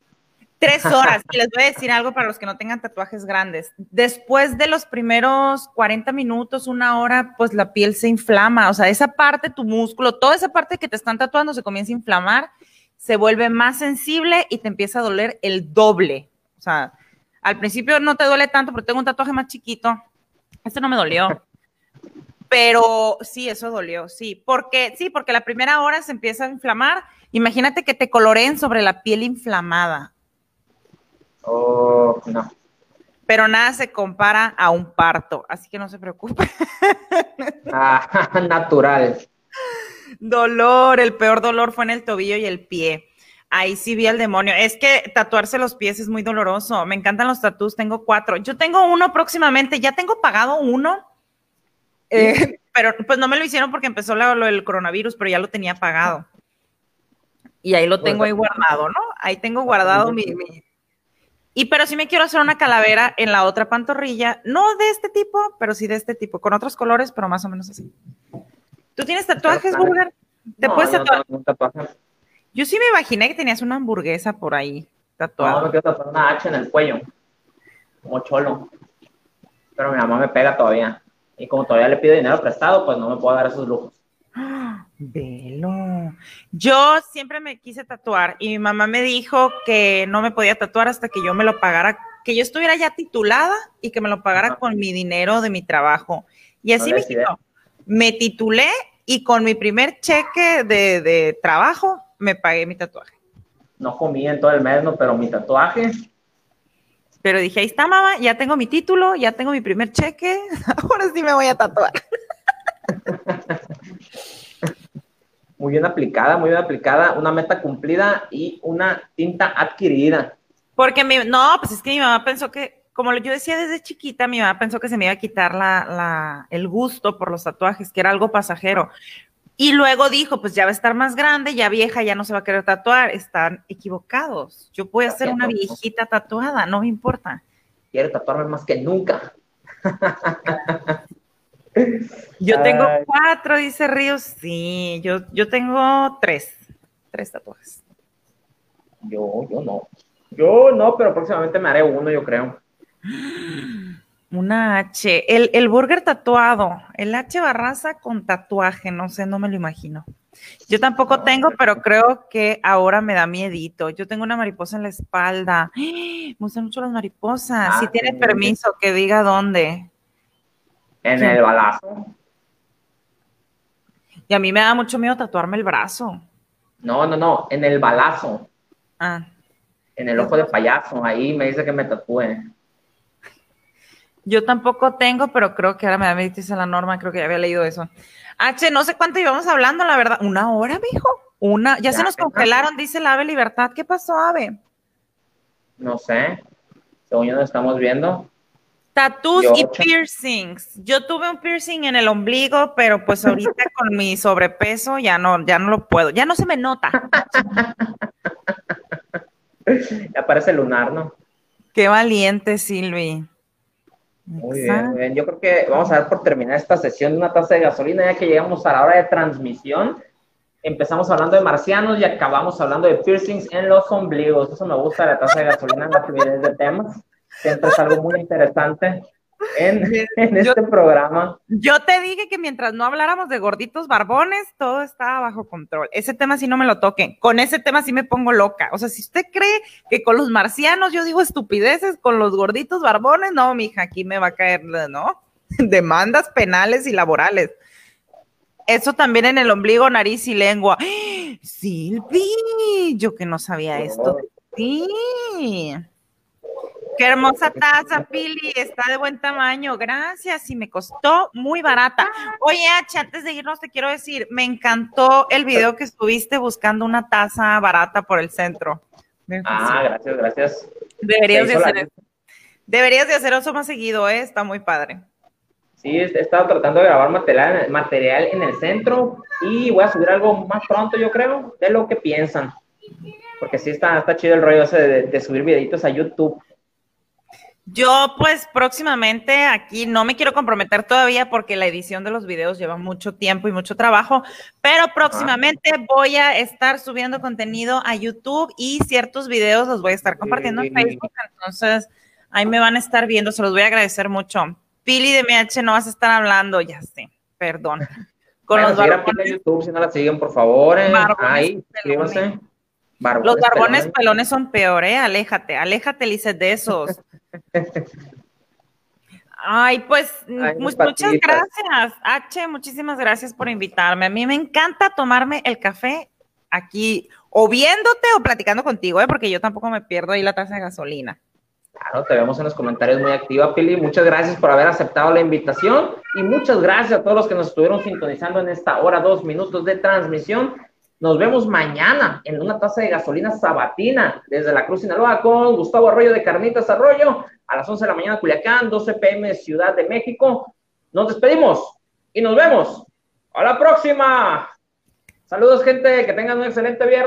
Tres horas. Y les voy a decir algo para los que no tengan tatuajes grandes. Después de los primeros 40 minutos, una hora, pues la piel se inflama. O sea, esa parte, tu músculo, toda esa parte que te están tatuando se comienza a inflamar, se vuelve más sensible y te empieza a doler el doble. O sea, al principio no te duele tanto porque tengo un tatuaje más chiquito. Este no me dolió. Pero sí, eso dolió, sí. Porque, sí, porque la primera hora se empieza a inflamar. Imagínate que te coloreen sobre la piel inflamada Oh, no. pero nada se compara a un parto, así que no se preocupe. Ah, natural. Dolor, el peor dolor fue en el tobillo y el pie. Ahí sí vi al demonio. Es que tatuarse los pies es muy doloroso. Me encantan los tatús, tengo cuatro. Yo tengo uno próximamente, ya tengo pagado uno, eh, pero pues no me lo hicieron porque empezó lo, lo del coronavirus, pero ya lo tenía pagado. Y ahí lo tengo ahí guardado, ¿no? Ahí tengo guardado mi, mi- Y pero sí me quiero hacer una calavera en la otra pantorrilla, no de este tipo, pero sí de este tipo, con otros colores, pero más o menos así. ¿Tú tienes tatuajes. Burger? ¿Te No, puedes no tatuar? tatuaje. Yo sí me imaginé que tenías una hamburguesa por ahí No, tatuada. me quiero tatuar una H en el cuello. Como cholo. Pero mi mamá me pega todavía. Y como todavía le pido dinero prestado, pues no me puedo dar esos lujos. Velo. Yo siempre me quise tatuar y mi mamá me dijo que no me podía tatuar hasta que yo me lo pagara, que yo estuviera ya titulada y que me lo pagara Ajá. con mi dinero de mi trabajo. Y así No me. Me titulé y con mi primer cheque de, de trabajo me pagué mi tatuaje. No comí en todo el mes, no, pero mi tatuaje. Pero dije, ahí está, mamá, ya tengo mi título, ya tengo mi primer cheque, ahora sí me voy a tatuar. Muy bien aplicada, muy bien aplicada. Una meta cumplida y una tinta adquirida. Porque mi, no, pues es que mi mamá pensó que, como yo decía desde chiquita, mi mamá pensó que se me iba a quitar la, la, el gusto por los tatuajes, que era algo pasajero. Y luego dijo, pues ya va a estar más grande, ya vieja, ya no se va a querer tatuar. Están equivocados. Yo voy a ser una viejita tatuada, no me importa. Quiero tatuarme más que nunca. Yo tengo Ay. cuatro, dice Ríos. Sí, yo, yo tengo tres, tres tatuajes. Yo, yo no. Yo no, pero próximamente me haré uno, yo creo. Una H, el, el burger tatuado, el H Barraza con tatuaje, no sé, no me lo imagino. Yo tampoco tengo, pero creo que ahora me da miedito. Yo tengo una mariposa en la espalda. Me gustan mucho las mariposas. Ah, si tiene sí. permiso, que diga dónde. En Sí. el balazo. Y a mí me da mucho miedo tatuarme el brazo. No, no, no, en el balazo. Ah. En el ojo de payaso. Ahí me dice que me tatúe. Yo tampoco tengo, pero creo que ahora me da dice la norma, creo que ya había leído eso. H, no sé cuánto íbamos hablando, la verdad. ¿Una hora, mijo? Una, ya, Ya, se nos congelaron, dice la Ave Libertad. ¿Qué pasó, Ave? No sé. Según yo no estamos viendo. Yo y piercings. Yo tuve un piercing en el ombligo, pero pues ahorita con mi sobrepeso ya no, ya no lo puedo, ya no se me nota. Ya parece lunar, ¿no? Qué valiente, Silvi. Muy bien, muy bien. Yo creo que vamos a dar por terminar esta sesión de una taza de gasolina, ya que llegamos a la hora de transmisión. Empezamos hablando de marcianos y acabamos hablando de piercings en los ombligos. Eso me gusta la taza de gasolina, la fluidez de temas. Siempre es algo muy interesante en, en Yo- este programa. Yo te dije que mientras no habláramos de gorditos barbones, todo estaba bajo control. Ese tema sí no me lo toquen. Con ese tema sí me pongo loca. O sea, si usted cree que con los marcianos yo digo estupideces, con los gorditos barbones, no, mija, aquí me va a caer, ¿no? Demandas penales y laborales. Eso también en el ombligo, nariz y lengua. Silvi, yo que no sabía esto. ti. Qué hermosa taza, Pili, está de buen tamaño, gracias, y me costó muy barata. Oye, H, antes de irnos te quiero decir, me encantó el video que estuviste buscando una taza barata por el centro. Ah, gracias, gracias. Deberías de hacer eso. Deberías de hacer eso más seguido, ¿eh? Está muy padre. Sí, he estado tratando de grabar material, material en el centro y voy a subir algo más pronto, yo creo, de lo que piensan. Porque sí está, está chido el rollo ese de, de subir videitos a YouTube. Yo, pues, próximamente aquí no me quiero comprometer todavía porque la edición de los videos lleva mucho tiempo y mucho trabajo, pero próximamente voy a estar subiendo contenido a YouTube y ciertos videos los voy a estar compartiendo en. Facebook, entonces ahí me van a estar viendo, se los voy a agradecer mucho. Pili de MH, no vas a estar hablando, ya sé, perdón. Con los en YouTube, si no la siguen, por favor. eh. Ahí, pelones. Los Barbones pelones. pelones son peor, ¿eh? Aléjate, aléjate, Lizeth, de esos. Ay, pues Ay, mu- muchas gracias, H, muchísimas gracias por invitarme. A mí me encanta tomarme el café aquí, o viéndote o platicando contigo, ¿eh? porque yo tampoco me pierdo ahí la taza de gasolina. Claro, te vemos en los comentarios muy activa, Pili. Muchas gracias por haber aceptado la invitación y muchas gracias a todos los que nos estuvieron sintonizando en esta hora, dos minutos de transmisión. Nos vemos mañana en una taza de gasolina sabatina desde la Cruz Sinaloa con Gustavo Arroyo de Carnitas Arroyo a las 11 de la mañana Culiacán, 12 pm Ciudad de México. Nos despedimos y nos vemos. A la próxima. Saludos, gente. Que tengan un excelente viernes.